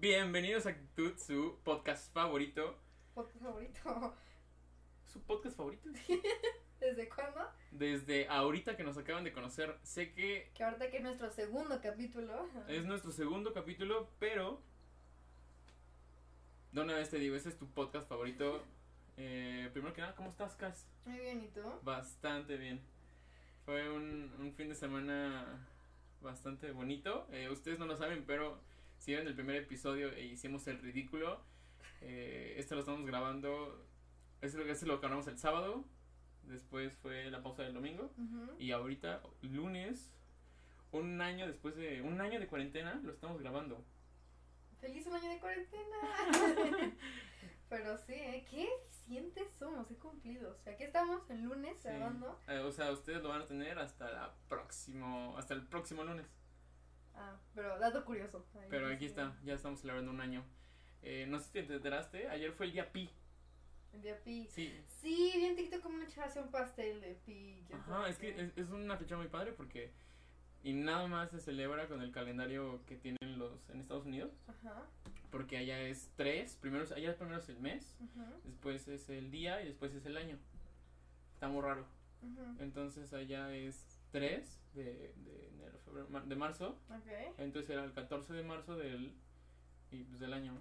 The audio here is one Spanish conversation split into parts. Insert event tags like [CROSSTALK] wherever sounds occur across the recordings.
Bienvenidos a Actitud, su podcast favorito. Podcast favorito. ¿Su podcast favorito? [LAUGHS] ¿Desde cuándo? Desde ahorita que nos acaban de conocer. Sé que Que ahorita que es nuestro segundo capítulo. es nuestro segundo capítulo, pero. De una vez te digo, ese es tu podcast favorito. [LAUGHS] Eh, primero que nada, ¿cómo estás, Cas? Muy bien, ¿y tú? Bastante bien. Fue un, un fin de semana bastante bonito. Eh, ustedes no lo saben, pero si vieron el primer episodio e hicimos el ridículo, eh, este lo estamos grabando. Este, este lo grabamos el sábado. Después fue la pausa del domingo. Y ahorita, lunes, un año después de. Un año de cuarentena, lo estamos grabando. ¡Feliz un año de cuarentena! [LAUGHS] Pero sí, ¿eh? qué eficientes somos, he cumplido. O sea, aquí estamos el lunes Sí. grabando. Eh, o sea, ustedes lo van a tener hasta la próximo, hasta el próximo lunes. Ah, pero dato curioso. Ahí Pero aquí está, ya estamos celebrando un año. Eh, no sé si te enteraste, ayer fue el día Pi. El día Pi. Sí. Sí, vi en TikTok como una chava hacía un pastel de Pi. Ajá, es que es, es una fecha muy padre porque. Y nada más se celebra con el calendario que tienen los en Estados Unidos. Ajá. Porque allá es tres. Primero, es- allá primero es el mes, después es el día y después es el año. Está muy raro. Entonces allá es 3 de, febrero, de marzo. Ok. Entonces era el 14 de marzo del, y, pues, del año. ¿no?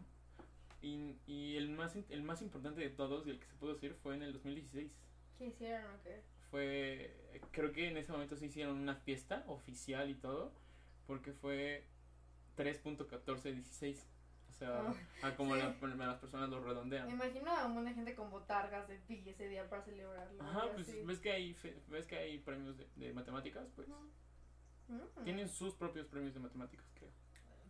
Y, y el, más, el más importante de todos y el que se pudo decir fue en el 2016. ¿Qué hicieron o qué? Fue, creo que en ese momento se hicieron una fiesta oficial y todo, porque fue 3.1416. O sea, Ah, a como sí. la- las personas lo Me redondean. imagino a una gente con botargas de Pi ese día para celebrarlo. Ajá, pues así. ves que hay, ves que hay premios de, de matemáticas, pues. Mm. Tienen sus propios premios de matemáticas, creo.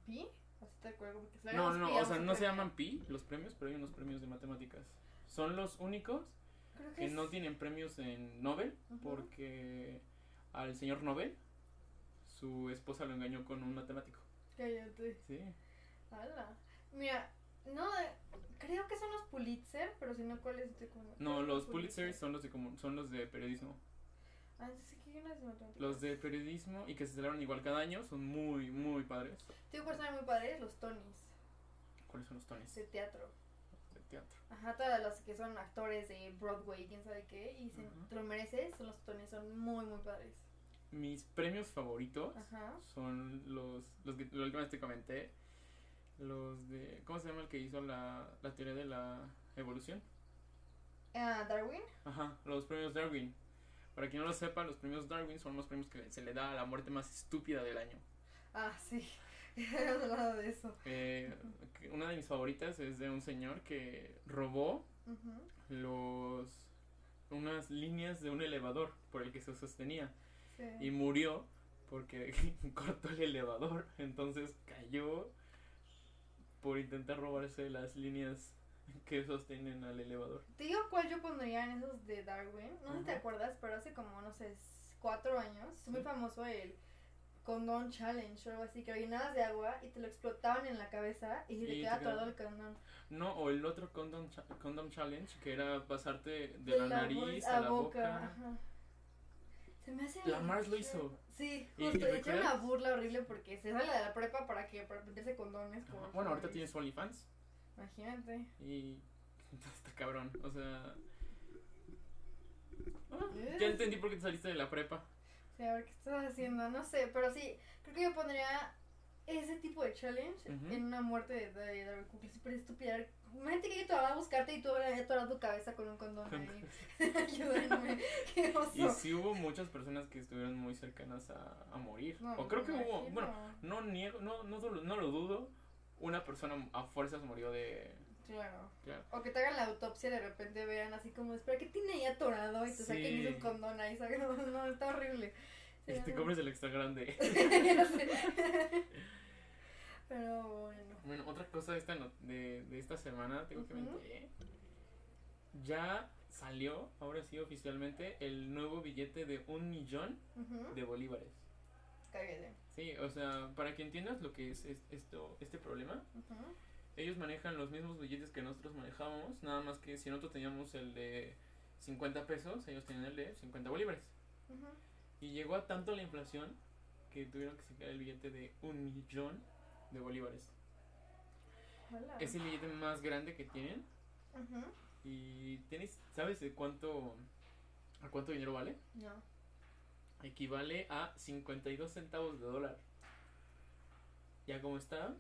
¿Pi? Así te acuerdo. Porque No, no, o sea, no se llaman pi los premios, pero hay unos premios de matemáticas. Son los únicos Creo que no tienen premios en Nobel, porque al señor Nobel, su esposa lo engañó con un matemático. Cállate. Sí. Ala. Mira, no, creo que son los Pulitzer, pero si no, ¿cuáles? No, ¿cuáles los Pulitzer son los de como, son los de periodismo. Los de periodismo y que se celebran igual cada año son muy, muy padres. Tengo personas muy padres, los Tonys, ¿Cuáles son los tones de teatro. de teatro? Ajá, todas las que son actores de Broadway, quién sabe qué, y si Ajá. te lo mereces, son los Tonys, son muy, muy padres. Mis premios favoritos Ajá. son los, los que última vez te comenté. Los de. ¿Cómo se llama el que hizo la, la teoría de la evolución? Ah, Darwin. Ajá, los premios Darwin. Para quien no lo sepa, los premios Darwin son los premios que se le da a la muerte más estúpida del año. Ah, sí. [LAUGHS] Hemos hablado de eso. Eh, una de mis favoritas es de un señor que robó los unas líneas de un elevador por el que se sostenía Sí. y murió porque [LAUGHS] cortó el elevador, entonces cayó por intentar robarse las líneas [LAUGHS] que sostienen al elevador. Te digo cuál yo pondría en esos de Darwin. No sé si te acuerdas, pero hace como, no sé, cuatro años, es muy Sí. famoso el condón challenge o algo así, que lo llenabas de agua y te lo explotaban en la cabeza y Y te quedaba- todo el condón. No, o el otro condom, cha- condom challenge que era pasarte de, De la, nariz a, la boca. ajá. Se me hace. La Mars lo hizo. Sí, ¿Y- justo. y echaron una burla horrible porque se sale de la prepa para que para meterse condones. Como Bueno, ahorita tienes OnlyFans Imagínate. y [LAUGHS] está cabrón, o sea... Ah, ya entendí por qué te saliste de la prepa. Sí, a ver qué estás haciendo, no sé, pero sí, creo que yo pondría ese tipo de challenge en una muerte de, de Darwin Cook, es súper estúpida. Imagínate que yo te va a buscarte y tú vas a atorar tu cabeza con un condón ahí. [LAUGHS] [LAUGHS] Ayúdenme, qué oso. Y sí hubo muchas personas que estuvieron muy cercanas a, a morir. No, o creo que hubo, bueno, no niego, no, no, no lo dudo, una persona a fuerzas murió de... Claro. Claro. O que te hagan la autopsia y de repente vean así como, espera, ¿qué tiene ahí atorado? Y te saquen Sí. un condón ahí, ¿sabes? [LAUGHS] No, está horrible. Sí, Y te no. compres el extra grande. [LAUGHS] [LAUGHS] Pero bueno. Bueno, otra cosa de esta, no- de, de esta semana, tengo que Ujú. mentir. Ya salió, ahora sí oficialmente, el nuevo billete de un millón de bolívares. Cállate. Sí, o sea, para que entiendas lo que es, es- esto, este problema, ellos manejan los mismos billetes que nosotros manejábamos, nada más que si nosotros teníamos el de 50 pesos, ellos tenían el de 50 bolívares. Y llegó a tanto la inflación que tuvieron que sacar el billete de un millón de bolívares. Hola. Es el billete más grande que tienen. Y tienes, ¿sabes de cuánto, a cuánto dinero vale? No. Equivale a 52 centavos de dólar. Ya como está,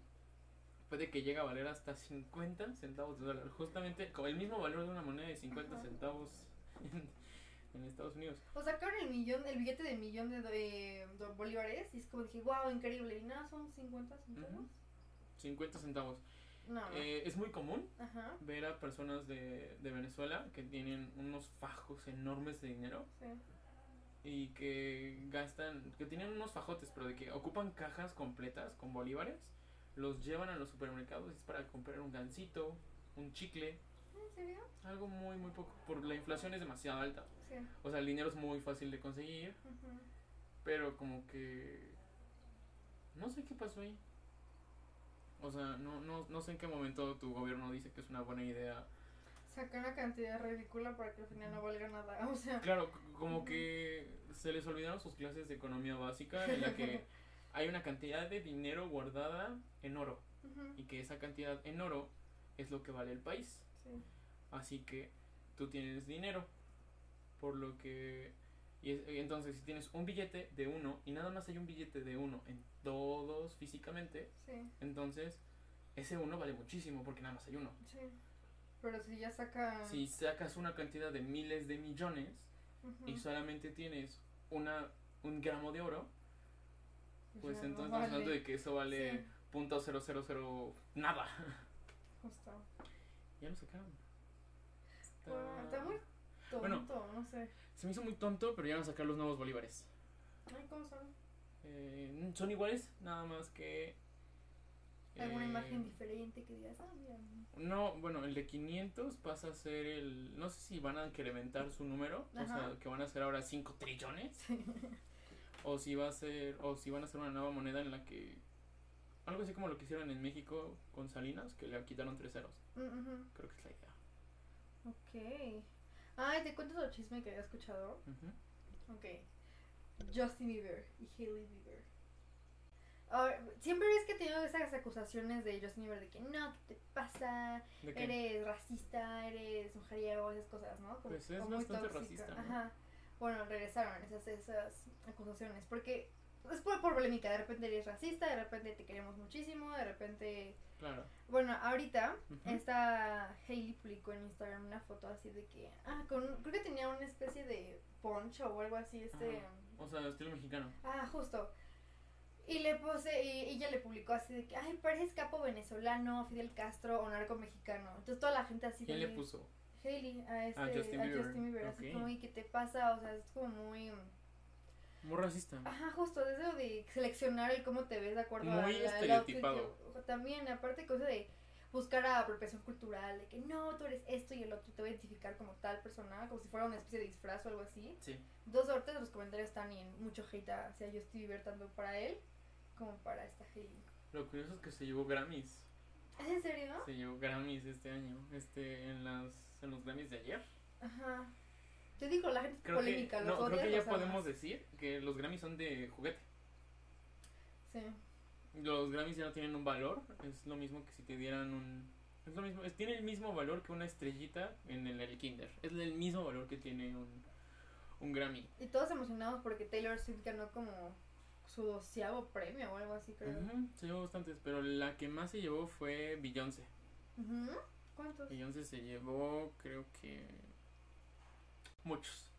puede que llegue a valer hasta 50 centavos de dólar. Justamente con el mismo valor de una moneda de 50 Ajá. centavos en, en Estados Unidos. O sacaron el millón, el billete de millón de, de- de bolívares y es como dije, wow, increíble. Y nada, son 50 centavos. Ujú. 50 centavos. No, no. Eh, es muy común Ajá. ver a personas de, de Venezuela que tienen unos fajos enormes de dinero Sí. Y que gastan, que tienen unos fajotes, pero de que ocupan cajas completas con bolívares, los llevan a los supermercados y es para comprar un gansito, un chicle, ¿En serio? algo muy, muy poco, por la inflación es demasiado alta. Sí. O sea, el dinero es muy fácil de conseguir, pero como que... No sé qué pasó ahí. O sea, no, no, no sé en qué momento tu gobierno dice que es una buena idea Saca una cantidad ridícula para que al final no valga nada. [LAUGHS] O sea, Claro, como que se les olvidaron sus clases de economía básica en la que [LAUGHS] hay una cantidad de dinero guardada en oro y que esa cantidad en oro es lo que vale el país. sí. Así que tú tienes dinero, por lo que... Y es- y entonces si tienes un billete de uno y nada más hay un billete de uno en todos físicamente, Sí, entonces ese uno vale muchísimo porque nada más hay uno. sí. Pero si ya saca. Si sacas una cantidad de miles de millones, y solamente tienes una un gramo de oro, pues ya no entonces vale. estamos hablando de que eso vale Sí, punto cero nada. justo. ya lo sacaron. Está- Bueno, está muy tonto, Bueno. no sé. Se me hizo muy tonto, pero ya van a sacar los nuevos bolívares. Ay, ¿cómo son? Eh, son iguales, nada más que... ¿Alguna eh, imagen diferente que digas, ah, mira. No, bueno, el de 500 pasa a ser el... No sé si van a incrementar su número, o sea, que van a ser ahora 5 trillones. Sí. [LAUGHS] O si va a ser, o si van a hacer una nueva moneda en la que algo así como lo que hicieron en México con Salinas, que le quitaron tres ceros. Mm. Creo que es la idea. Ok. Ay, ¿te cuento otro chisme que había escuchado? Ujú. Ok. Justin Bieber y Hailey Bieber. Siempre ves que he tenido esas acusaciones de Justin Bieber de que no, ¿qué te pasa? Eres racista, eres mujeriego, esas cosas, ¿no? Como, Pues es como muy bastante tóxica. racista, ¿no? Ajá. Bueno, regresaron esas, esas acusaciones porque es por, por polémica. De repente eres racista, de repente te queremos muchísimo, de repente Claro. bueno, ahorita Ujú. esta Hailey publicó en Instagram una foto así de que, ah, con, creo que tenía una especie de poncho o algo así, este, Ajá. O sea, estilo mexicano. ah, justo. Y le puse, y ella le publicó así de que, ay, pareces capo venezolano, Fidel Castro o narco mexicano. Entonces toda la gente así ¿Quién de- le puso? Hailey a este, Ah, Justin a Bieber, Justin Bieber, así como, ¿y qué te pasa? O sea, es como muy, Muy racista. Ajá, justo, eso de seleccionar el cómo te ves de acuerdo Muy al outfit estereotipado. que- También, aparte cosa de buscar a apropiación cultural, de que no, tú eres esto y el otro, te voy a identificar como tal persona, como si fuera una especie de disfraz o algo así. Sí. Dos sortes, los comentarios están y en mucho hate hacia Justin Bieber, tanto para él como para esta Hailey. Lo curioso es que se llevó Grammys. ¿Es en serio? Se llevó Grammys este año. Este, en las, en los Grammys de ayer. Ajá. Te digo, la gente Creo que, polémica, los no, creo que ya amas. podemos decir que los Grammys son de juguete. Sí. Los Grammys ya no tienen un valor. Es lo mismo que si te dieran un. Es lo mismo. es- tiene el mismo valor que una estrellita en el, el Kinder. Es el mismo valor que tiene un, un Grammy. Y todos emocionados porque Taylor Swift ganó como su doceavo premio o algo así, creo. Se llevó bastantes, pero la que más se llevó fue Beyoncé. Ujú. ¿Cuántos? Beyoncé se llevó, creo que. Muchos.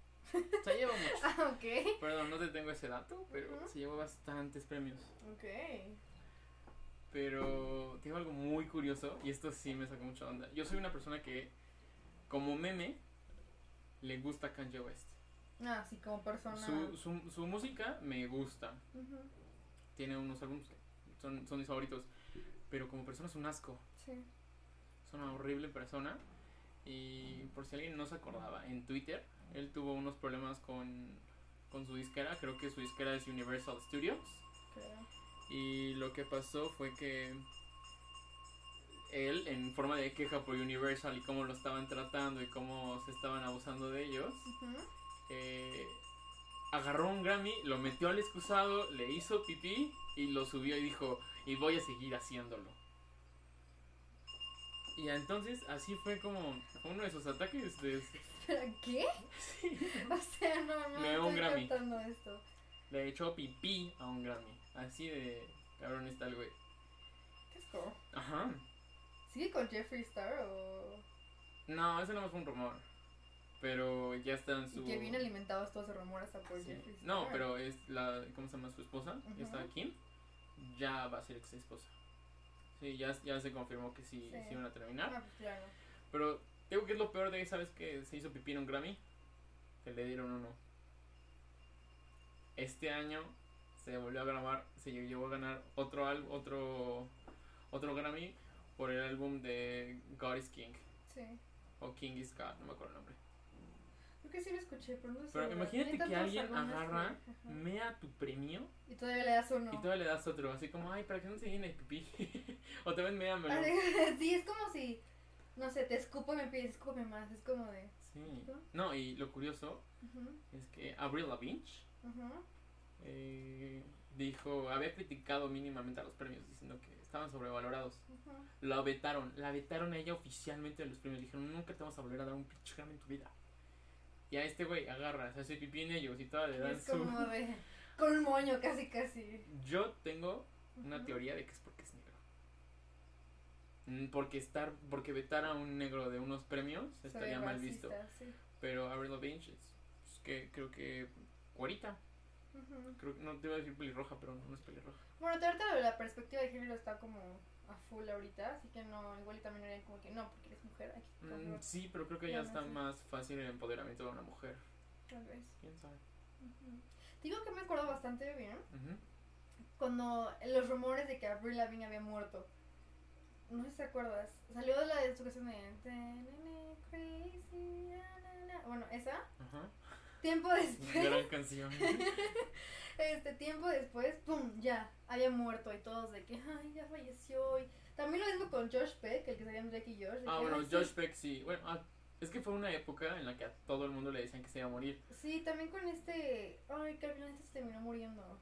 Se llevó [LAUGHS] muchos. Ah, ok. Perdón, no te tengo ese dato, pero se llevó bastantes premios. Ok. Pero tengo algo muy curioso y esto sí me sacó mucha onda. Yo soy una persona que, como meme, le gusta Kanye West. Ah, sí, como persona. Su, su, su música me gusta. Tiene unos álbumes que son, son mis favoritos. Pero como persona es un asco. Sí. Es una horrible persona. Y por si alguien no se acordaba, en Twitter él tuvo unos problemas con, con su disquera. Creo que su disquera es Universal Studios. Creo. Y lo que pasó fue que él, en forma de queja por Universal y cómo lo estaban tratando y cómo se estaban abusando de ellos, Ujú. Eh, agarró un Grammy, lo metió al excusado, le hizo pipí y lo subió y dijo, y voy a seguir haciéndolo. Y entonces así fue como uno de sus ataques de... [LAUGHS] ¿Pero qué? [LAUGHS] O sea, no, no. Le dio un Grammy. esto. Le echó pipí a un Grammy. Así de cabrón está el güey. ¿Qué es como? Ajá. ¿Sigue con Jeffree Star o.? No, ese no fue un rumor. Pero ya está en su... Y que bien alimentados todos ese rumor hasta por Sí. Jeffree Star. No, pero es la... ¿Cómo se llama su esposa? Ujú. Está Kim. Ya va a ser ex esposa. Sí, ya, ya se confirmó que sí, Sí. sí iban a terminar. Ah, pues claro. Pero digo que es lo peor de esa vez que se hizo pipí en un Grammy. Que le dieron uno. Este año se volvió a grabar, se llevó a ganar otro otro otro Grammy por el álbum de God is King Sí. o King is God, no me acuerdo el nombre. Creo que sí lo escuché, pero no sé. Pero ¿verdad? imagínate que alguien agarra, que- mea tu premio Y todavía le das uno. y todavía le das otro, así como, ay, para que no se llene de pipí. [LAUGHS] o también méamelo. Así- [LAUGHS] sí, es como si. No sé, te escupo y me pides, escúpeme más. Es como de. Sí. No, y lo curioso es que Avril Lavigne eh, dijo, había criticado mínimamente a los premios diciendo que estaban sobrevalorados. Ujú. La vetaron, la vetaron a ella oficialmente de los premios. Dijeron, nunca te vamos a volver a dar un pinche en tu vida. Y a este güey agarra, se hace pipí en ellos y todavía le dan Es su... como de. [LAUGHS] Con un moño, casi, casi. Yo tengo una teoría de que es porque es negro. Mm, Porque estar, porque vetar a un negro de unos premios estaría mal racista, visto. sí. Pero Avril Lavigne es, es que creo que. Ujú. Creo que no te iba a decir pelirroja, pero no es pelirroja. Bueno, ahorita la perspectiva de género está como a full ahorita, así que no, igual y también como que no, porque eres mujer, hay que Mm, sí, pero creo que Ya está más fácil el empoderamiento de una mujer. tal vez. ¿Quién sabe? Digo que me acuerdo bastante bien cuando los rumores de que Avril Lavigne había muerto. No sé si te acuerdas. Salió de la de su canción de "Ta-na-na, Crazy, na, na, na". Bueno, esa. Ajá. Tiempo después. Gran [LAUGHS] canción. Este tiempo después, pum, ya, había muerto y todos de que, ay, ya falleció. Y también lo mismo con Josh Peck, el que salía en Drake y Josh. Ah, que, bueno. Josh Peck sí. Bueno, ah, es que fue una época en la que a todo el mundo le decían que se iba a morir. Sí, también con este, ay, que al final este se terminó muriendo.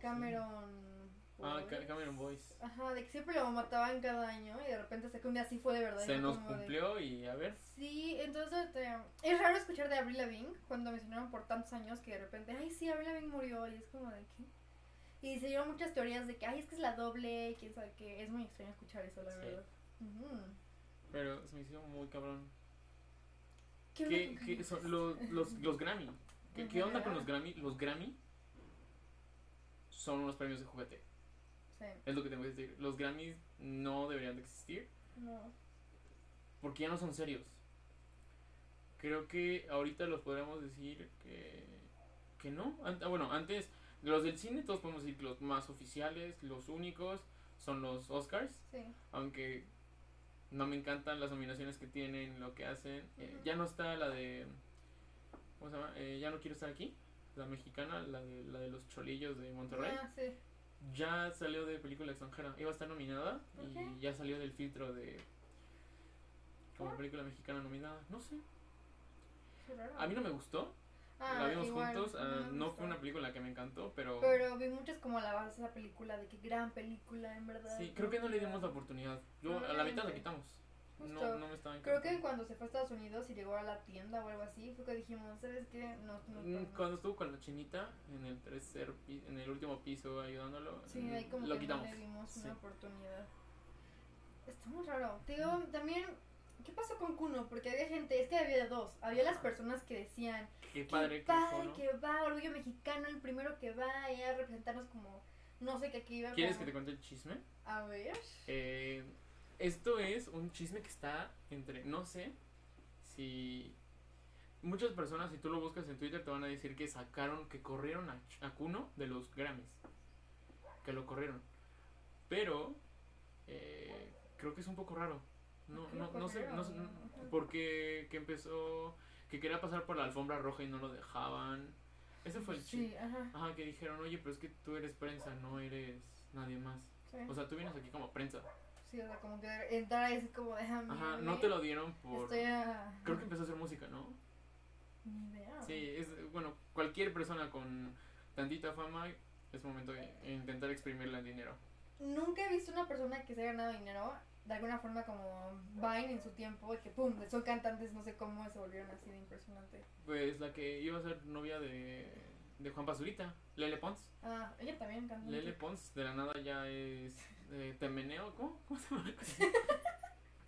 Cameron. Ah, Cameron Boyce. Ajá, de que siempre lo mataban cada año y de repente sé que un día sí fue de verdad. Se nos de- cumplió y a ver. Sí, entonces este, es raro escuchar de Avril Lavigne cuando mencionaron por tantos años que de repente, ay, sí, Avril Lavigne murió y es como de qué. Y se dieron muchas teorías de que, ay, es que es la doble, y quién sabe qué. Es muy extraño escuchar eso, la Sí. verdad. Pero se me hizo muy cabrón. ¿Qué, ¿Qué, qué son los, los, los Grammy? ¿Qué, qué onda con los Grammy? Los Grammy son unos premios de juguete. Sí, Es lo que tengo que decir. Los Grammys no deberían de existir no. porque ya no son serios. Creo que ahorita los podríamos decir que, que no. Ah, bueno, antes, los del cine todos podemos decir que los más oficiales, los únicos, son los Oscars. Sí. Aunque no me encantan las nominaciones que tienen, lo que hacen. Eh, ya no está la de. ¿Cómo se llama? Eh, ya no quiero estar aquí. La mexicana, la de, la de los cholillos de Monterrey. Ah, sí. Ya salió de película extranjera. Iba a estar nominada y ya salió del filtro de. Como película mexicana nominada. No sé. A mí no me gustó. Ah, la vimos igual, juntos. ah, no gustó. fue una película que me encantó, pero. Pero vi muchas como alabanzas a esa película, de que gran película, en verdad. sí, creo que no le dimos la oportunidad. Yo a la mitad la quitamos. No, no me estaba Creo que cuando se fue a Estados Unidos y llegó a la tienda o algo así, fue que dijimos, ¿sabes qué? No, no, Mm. Cuando estuvo con la chinita en el tercer en el último piso ayudándolo, Sí, mm, ahí como lo que quitamos. no le dimos Sí. una oportunidad. Está muy raro. Te digo, también, ¿qué pasó con Kuno? Porque había gente, es que había dos. Había las personas que decían, Qué qué padre que padre que va, Orgullo Mexicano, el primero que va, y a representarnos como, no sé qué aquí iba. ¿Quieres que te cuente el chisme? A ver. Eh, esto es un chisme que está entre, no sé si muchas personas si tú lo buscas en Twitter te van a decir que sacaron, que corrieron a, a Kuno de los Grammys, que lo corrieron, pero eh, creo que es un poco raro, no, ¿Por qué no, no sé, no porque que empezó, que quería pasar por la alfombra roja y no lo dejaban, ese fue el chisme. Sí, ajá. Ajá, que dijeron, oye, pero es que tú eres prensa, no eres nadie más. Sí. O sea, tú vienes aquí como prensa. Sí, o sea, como que entrar así como déjame. Ajá, no te lo dieron por... Estoy a... Creo que empezó a hacer música, ¿no? Ni idea. Sí, es, bueno, cualquier persona con tantita fama es momento de intentar exprimirla en dinero. Nunca he visto una persona que se haya ganado dinero de alguna forma como Vine en su tiempo, y que pum, son cantantes, no sé cómo se volvieron así de impresionante. Pues la que iba a ser novia de, de Juan Pazurita, Lele Pons. Ah, ella también canta. Lele Pons, de la nada ya es eh, Temeneo, ¿cómo? [LAUGHS] ¿Cómo se llama?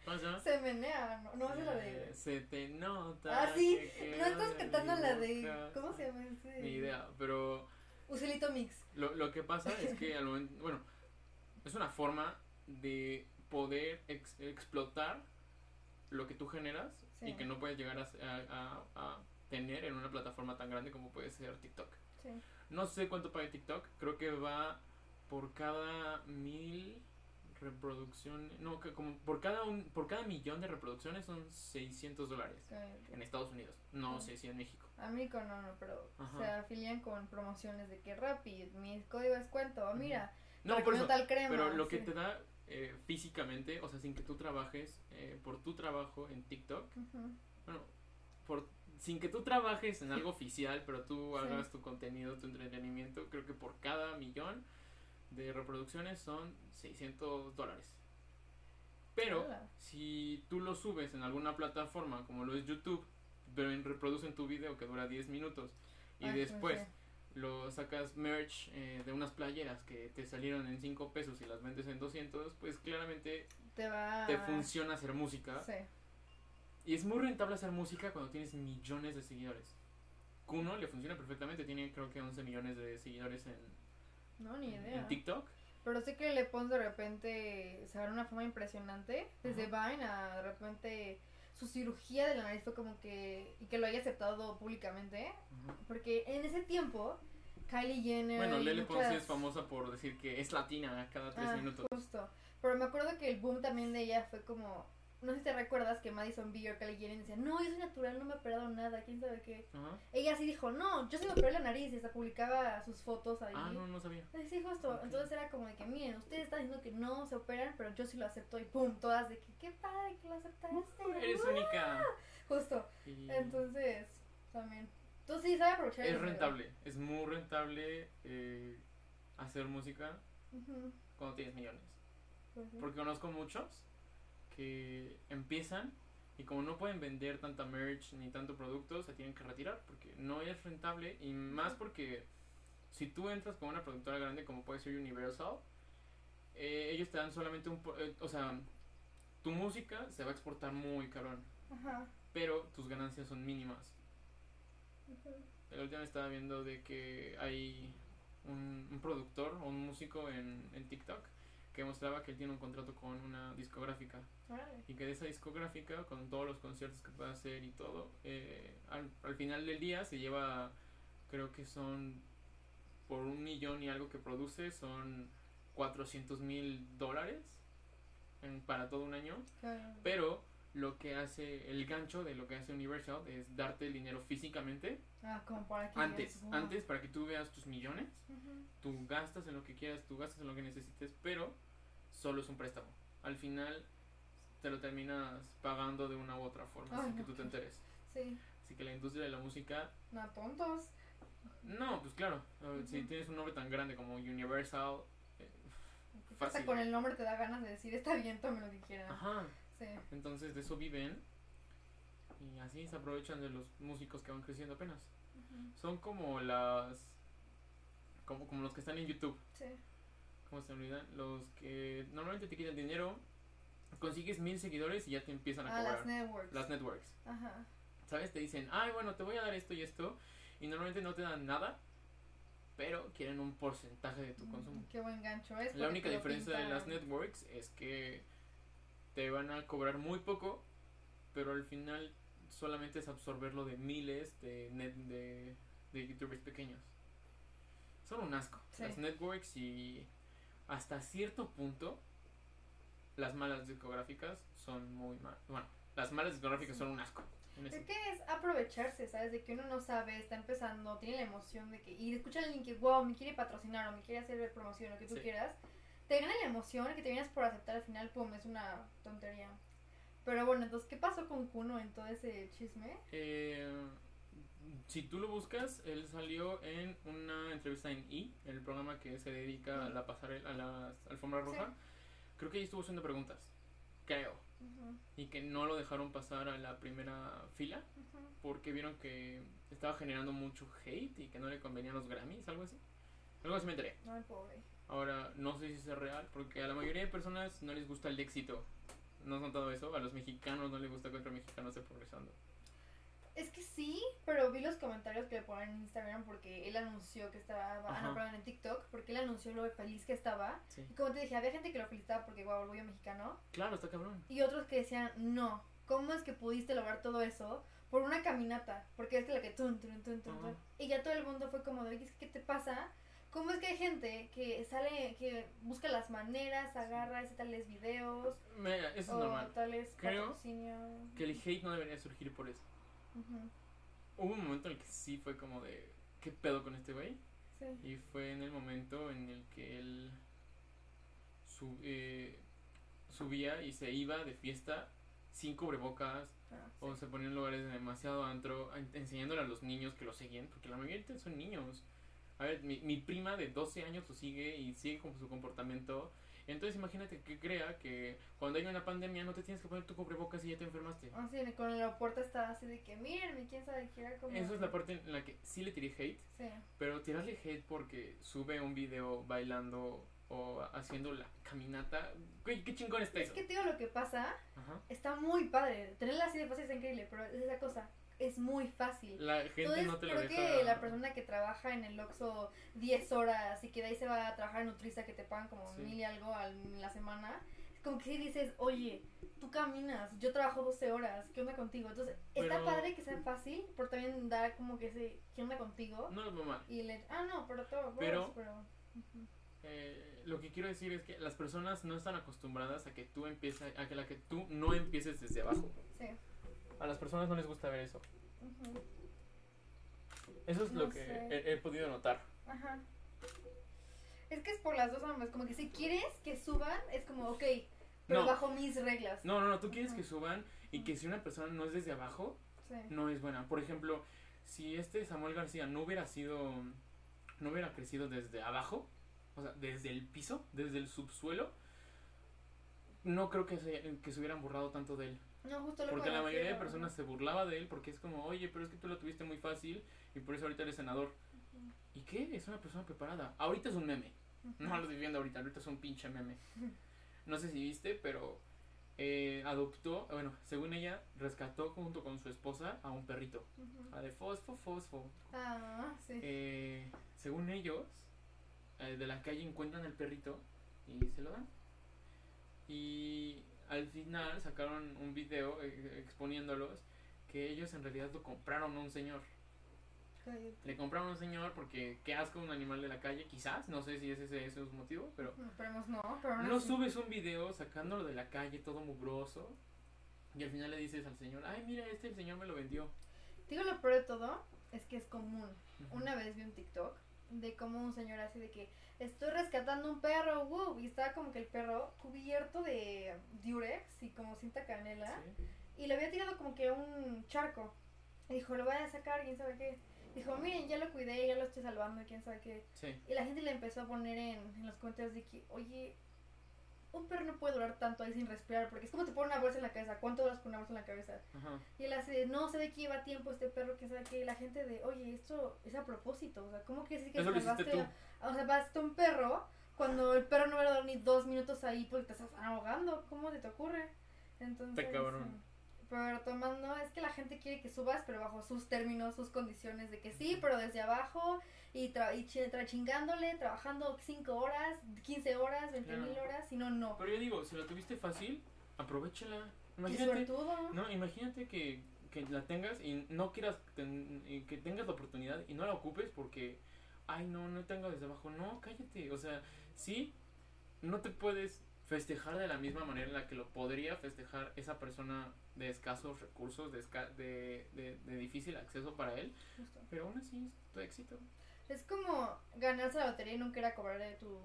¿Cómo se llama? Se menea, no, no es la de... Eh, Se te nota. Ah, sí, que no estás cantando la de... ¿Cómo se llama ese? Ni idea, pero Usilito Mix. lo, lo que pasa es que [LAUGHS] al momento, bueno, es una forma de poder ex- explotar lo que tú generas Sí. y que no puedes llegar a, a- a- tener en una plataforma tan grande como puede ser TikTok. Sí. No sé cuánto paga TikTok, creo que va por cada mil reproducciones, no, que como por cada un, por cada millón de reproducciones son 600 dólares en Estados Unidos. No sé si en México. A con no, no, pero Ajá. se afilian con promociones de que Rappi, mi código de descuento, mira, No, por eso. tal crema. Pero lo que te da eh, físicamente, o sea, sin que tú trabajes eh, por tu trabajo en TikTok, bueno, por, sin que tú trabajes en algo [LAUGHS] oficial, pero tú Sí. hagas tu contenido, tu entretenimiento, creo que por cada millón de reproducciones son 600 dólares. Pero Hola. si tú lo subes en alguna plataforma como lo es YouTube, pero en- reproducen tu video que dura 10 minutos y Ay, después lo sacas merch eh, de unas playeras que te salieron en 5 pesos y las vendes en 200, pues claramente te va te funciona hacer música. Sí. Y es muy rentable hacer música cuando tienes millones de seguidores. Kuno le funciona perfectamente, tiene creo que 11 millones de seguidores en, No, ni en idea. TikTok. Pero sé que Le Pons de repente se agarró una forma impresionante. Desde Ajá. Vine a de repente su cirugía de la nariz fue como que. y que lo haya aceptado públicamente. Porque en ese tiempo, Kylie Jenner. Bueno, Lele Pons muchas- es famosa por decir que es latina cada 3 Ah, minutos. Justo. Pero me acuerdo que el boom también de ella fue como. No sé si te recuerdas que Madison Beer, Kylie Jenner decía, no, yo soy natural, no me he operado nada, quién sabe qué. Ella sí dijo, no, yo sí me operé la nariz y hasta publicaba sus fotos ahí. Ah, no, no sabía. Ay, Sí, justo. Entonces era como de que, miren, ustedes están diciendo que no se operan, pero yo sí lo acepto y pum, todas de que, qué padre que lo aceptaste. Eres ¡Uh! única. Justo. Entonces, también. Entonces sí, sabe aprovechar. es rentable, es muy rentable eh, hacer música cuando tienes millones. pues. Porque conozco muchos que empiezan y como no pueden vender tanta merch ni tanto producto, se tienen que retirar porque no es rentable y más porque si tú entras con una productora grande como puede ser Universal, eh, ellos te dan solamente un... eh, o sea, tu música se va a exportar muy cabrón, Ajá. pero tus ganancias son mínimas. ujú. El último estaba viendo de que hay un, un productor o un músico en, en TikTok que mostraba que él tiene un contrato con una discográfica. Y que de esa discográfica con todos los conciertos que puede hacer y todo eh, al, al final del día se lleva creo que son por un millón y algo que produce son 400 mil dólares en- para todo un año. Claro. pero lo que hace el gancho de lo que hace Universal es darte el dinero físicamente Ah, como para que. antes wow. antes para que tú veas tus millones Ujú. tú gastas en lo que quieras, tú gastas en lo que necesites, pero solo es un préstamo. Al final te lo terminas pagando de una u otra forma, Ay, sin que tú te enteres. Sí. Así que la industria de la música, No, tontos. no, pues claro, si tienes un nombre tan grande como Universal, eh, Hasta Fácil. con el nombre te da ganas de decir, está bien, tome lo que quieran. ajá, Sí. entonces de eso viven y así se aprovechan de los músicos que van creciendo apenas. Son como las, como, como los que están en YouTube. Sí. ¿cómo se olvidan? Los que normalmente te quitan dinero, consigues mil seguidores y ya te empiezan a Ah, cobrar. las networks. Las networks. Ajá. ¿Sabes? Te dicen, ay, bueno, te voy a dar esto y esto. Y normalmente no te dan nada, pero quieren un porcentaje de tu Mm, consumo. Qué buen gancho es. La única diferencia de las networks es que te van a cobrar muy poco, pero al final solamente es absorberlo de miles de, net, de, de youtubers pequeños. Son un asco. Sí. Las networks y hasta cierto punto las malas discográficas son muy malas. Bueno, las malas discográficas Sí. son un asco. Es que es aprovecharse, ¿sabes? De que uno no sabe, está empezando, tiene la emoción de que. Y escucha a alguien que, wow, me quiere patrocinar o me quiere hacer promoción, lo que tú Sí. quieras. Te gana la emoción que te vienes por aceptar al final, pum, es una tontería. Pero bueno, entonces, ¿qué pasó con Kuno en todo ese chisme? Eh, si tú lo buscas, él salió en una entrevista en E, el programa que se dedica a la pasarela, a la alfombra roja. Sí. Creo que ahí estuvo haciendo preguntas. creo. Y que no lo dejaron pasar a la primera fila porque vieron que estaba generando mucho hate y que no le convenían los Grammys, algo así. Algo así me enteré. Ay, pobre. Ahora, no sé si es real, porque a la mayoría de personas no les gusta el éxito. ¿No has notado eso? A los mexicanos no les gusta que otro mexicano esté progresando. Es que sí, pero vi los comentarios que le ponen en Instagram porque él anunció que estaba, ah, no, perdón, en TikTok, porque él anunció lo feliz que estaba. Sí. Y como te dije, había gente que lo felicitaba porque, wow, orgullo mexicano. Claro, está cabrón. Y otros que decían, no, ¿cómo es que pudiste lograr todo eso por una caminata? Porque es que la que tun, tun, tun, tun, tun. Ajá. Y ya todo el mundo fue como de, "Oye, ¿qué te pasa? ¿Cómo es que hay gente que sale, que busca las maneras, agarra, hace tales videos, Mira, eso es o normal. tales Creo? Que el hate no debería surgir por eso. Ujú, Hubo un momento en el que sí fue como de, ¿qué pedo con este güey? Sí. Y fue en el momento en el que él sub- eh, subía y se iba de fiesta sin cubrebocas Ah, o se ponía en lugares de demasiado antro en- enseñándole a los niños que lo seguían, porque la mayoría son niños. A ver, mi, mi prima de 12 años lo sigue y sigue con su comportamiento. Entonces imagínate que crea que cuando hay una pandemia no te tienes que poner tu cubrebocas y ya te enfermaste. Ah, sí, con el aeropuerto estaba así de que, miren, quién sabe qué era como... Eso es la parte en la que sí le tiré hate, Sí. pero tirarle hate porque sube un video bailando o haciendo la caminata. Güey, qué chingón está Es eso. que digo lo que pasa, Ajá. está muy padre. Tenerla así de fácil está increíble, pero es esa cosa, es muy fácil. La gente Entonces, no te lo creo deja. que la persona que trabaja en el Oxxo 10 horas y que de ahí se va a trabajar en Nutriza que te pagan como Sí. mil y algo al- la semana, es como que si dices, oye, tú caminas, yo trabajo 12 horas, ¿qué onda contigo? Entonces, está Pero- padre que sea fácil, pero también da como que ese, ¿qué onda contigo? No lo mal. Y le, ah, no, pero todo, Pero- pero... Eh, lo que quiero decir es que las personas no están acostumbradas a que tú empieces, a que la que tú no empieces desde abajo. Sí. A las personas no les gusta ver eso. Eso es lo que he, he podido notar. Ajá. Es que es por las dos ambas, como que si quieres que suban, es como, ok, pero No. bajo mis reglas. No, no, no, tú quieres que suban y que si una persona no es desde abajo, Sí. no es buena. Por ejemplo, si este Samuel García no hubiera sido, no hubiera crecido desde abajo, o sea, desde el piso, desde el subsuelo, no creo que se, que se hubieran burlado tanto de él. No, justo lo que Porque la mayoría de personas se burlaba de él porque es como, oye, pero es que tú lo tuviste muy fácil y por eso ahorita eres senador. ¿Y qué? Es una persona preparada. Ahorita es un meme. No lo estoy viendo ahorita, ahorita es un pinche meme. No sé si viste, pero eh, adoptó, bueno, según ella, rescató junto con su esposa a un perrito. A de fosfo, fosfo. Ah, sí. Eh, según ellos, eh, de la calle encuentran el perrito y se lo dan. Y al final sacaron un video eh, exponiéndolos que ellos en realidad lo compraron a un señor. Cállate. Le compraron a un señor porque qué asco un animal de la calle, quizás, no sé si ese, ese es su motivo, pero No, Esperemos no, pero subes un video sacándolo de la calle todo mugroso y al final le dices al señor, ay mira, este el señor me lo vendió. Digo lo peor de todo, es que es común. Una vez vi un TikTok de como un señor así de que estoy rescatando un perro, wow, y estaba como que el perro cubierto de diurex y como cinta canela. Sí. Y le había tirado como que un charco. Y dijo, lo voy a sacar, quién sabe qué. Dijo, miren, ya lo cuidé, ya lo estoy salvando, quién sabe qué. Sí. Y la gente le empezó a poner en, en los comentarios de que, oye, un perro no puede durar tanto ahí sin respirar, porque es como te ponen una bolsa en la cabeza. ¿Cuánto duras con una bolsa en la cabeza? Ajá. Y él de, no, se ve que lleva tiempo este perro, quién sabe qué. Y la gente de, oye, esto es a propósito. O sea, ¿cómo que decir que salvaste a- O sea, a un perro cuando el perro no va a durar ni dos minutos ahí porque te estás ahogando? ¿Cómo te, te ocurre? Entonces, cabrón. Pero tomando, es que la gente quiere que subas, pero bajo sus términos, sus condiciones, de que sí, pero desde abajo, y, tra y tra- chingándole, trabajando 5 horas, 15 horas, 20 mil horas, si no, no. Pero yo digo, si la tuviste fácil, aprovechala. Imagínate, no, imagínate que, que la tengas y no quieras ten- y que tengas la oportunidad y no la ocupes porque ay no, no tengo desde abajo. No, cállate. O sea, sí, no te puedes festejar de la misma manera en la que lo podría festejar esa persona de escasos recursos, de, esca- de, de, de difícil acceso para él, Justo. pero aún así es tu éxito. Es como ganarse la lotería y nunca ir a cobrar de tu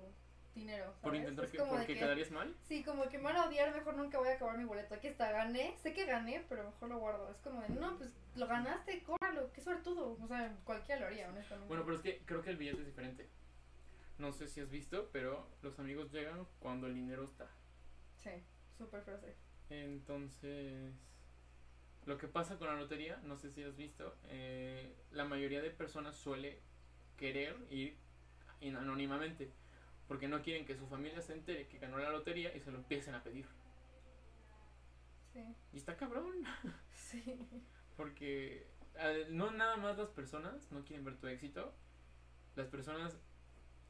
dinero. Por intentar Es que, como porque que- quedarías mal. Sí, como que me van a odiar, mejor nunca voy a acabar mi boleto. Aquí está, gané, sé que gané, pero mejor lo guardo. Es como de, no, pues lo ganaste, cóbralo, qué suertudo. O sea, cualquiera lo haría, honestamente. Bueno, pero es que creo que el billete es diferente. No sé si has visto, pero los amigos llegan cuando el dinero está. Sí, súper frase. Entonces, lo que pasa con la lotería, no sé si has visto, eh, la mayoría de personas suele querer ir anónimamente, porque no quieren que su familia se entere que ganó la lotería y se lo empiecen a pedir. Sí. Y está cabrón, [LAUGHS] Sí. porque no nada más las personas no quieren ver tu éxito, las personas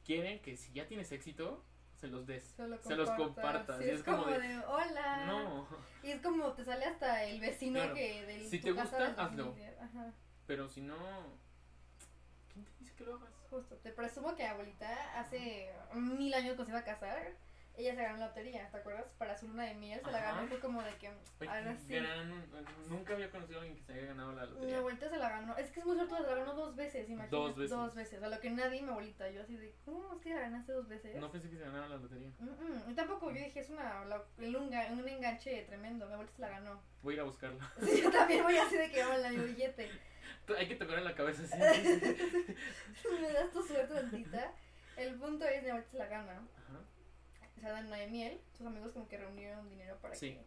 quieren que si ya tienes éxito, se los des. Se, lo Se los compartas, Sí, y es, como como de- de, hola. No, Y es como te sale hasta el vecino Claro. que del Si tu te casa gusta, hazlo. Ajá, pero si no, ¿quién te dice que justo. Te presumo que abuelita hace mil años cuando se iba a casar, ella se ganó la lotería, ¿te acuerdas? Para su luna de miel se la Ajá. ganó, fue como de que ahora sí. gran- nunca había conocido a alguien que se haya ganado la Mi lotería. abuelita se la ganó, es que es muy suerte, se la ganó dos veces, imagínate. Dos veces. Dos veces, a lo que nadie, mi abuelita, yo así de, ¿cómo es que la ganaste dos veces? No pensé que se ganara la lotería. Mm, mm, y tampoco, yo dije, es una, la- el unga- un enganche tremendo, mi abuelita se la ganó. Voy a ir a buscarla. [LAUGHS] Sí, yo también voy así de que vamos el billete. [LAUGHS] Hay que tocar en la cabeza así. [LAUGHS] me das tu suerte tantita. El punto es, mi abuelita se la gana. Ajá. Dan una de miel. Sus amigos como que reunieron dinero para Sí. que...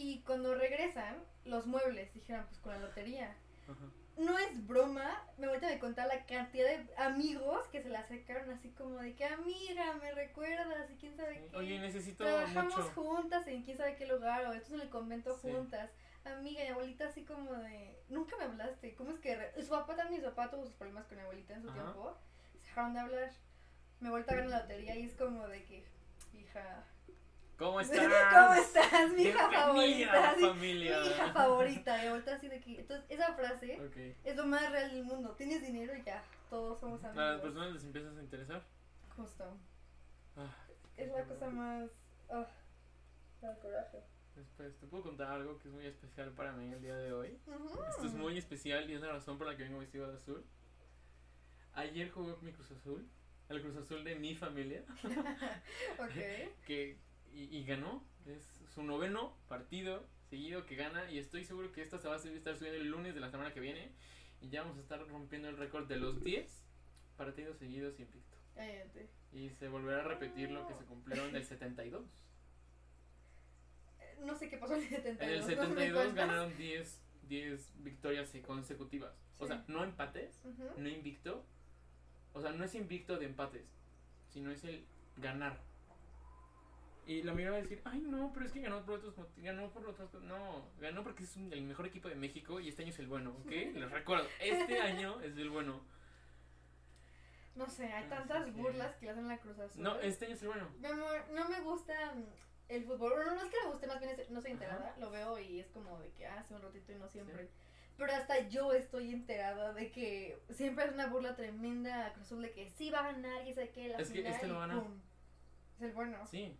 Y cuando regresan, los muebles, dijeron, pues con la lotería. Ajá. No es broma, mi abuelita me contaba la cantidad de amigos que se la acercaron así como de que, amiga, me recuerdas y quién sabe qué. Oye, necesito Trabajamos mucho. juntas en quién sabe qué lugar, o esto en el convento Sí. juntas. Amiga, mi abuelita así como de, nunca me hablaste. ¿Cómo es que su papá también, su papá tuvo sus problemas con mi abuelita en su Ajá. tiempo? Se dejaron de hablar. Mi abuelita gana la lotería y es como de que, hija, ¿Cómo estás? [LAUGHS] ¿cómo estás? Mi hija favorita. familia. Mi hija favorita. Mi abuelita así de que, entonces esa frase es lo más real del mundo. Tienes dinero y ya, todos somos A las amigos. personas les empiezas a interesar. Justo. Ah, Es la cosa más, ah, da coraje. Después, te puedo contar algo que es muy especial para mí el día de hoy. Esto es muy especial y es la razón por la que vengo vestido de azul. Ayer jugó mi Cruz Azul, el Cruz Azul de mi familia, [LAUGHS] Ok. que y, y ganó. Es su noveno partido seguido que gana y estoy seguro que esta se va a estar subiendo el lunes de la semana que viene y ya vamos a estar rompiendo el récord de los 10 partidos seguidos invicto. Cállate. Y se volverá a repetir lo que se cumplieron del 72. Eh, No sé qué pasó en el 72. En el ¿no me 72 cuentas? ganaron 10, 10 victorias consecutivas. O sea, no empates, no invicto. O sea, no es invicto de empates, sino es el ganar. Y la mayoría va a decir, ay no, pero es que ganó por otros ganó por otros no, ganó porque es un- el mejor equipo de México y este año es el bueno, ¿ok? [LAUGHS] Les recuerdo, este [LAUGHS] año es el bueno. No sé, hay tantas burlas que le hacen la Cruz Azul. No, este año es el bueno. Amor, no me gusta mm, el fútbol. Bueno, no es que me guste, más bien es- no soy enterada. Lo veo y es como de que hace un ratito y no siempre. Pero hasta yo estoy enterada de que siempre es una burla tremenda a Cruz Azul de que sí va a ganar y sé que la Es que final este y lo gana. pum. Es el bueno. Sí,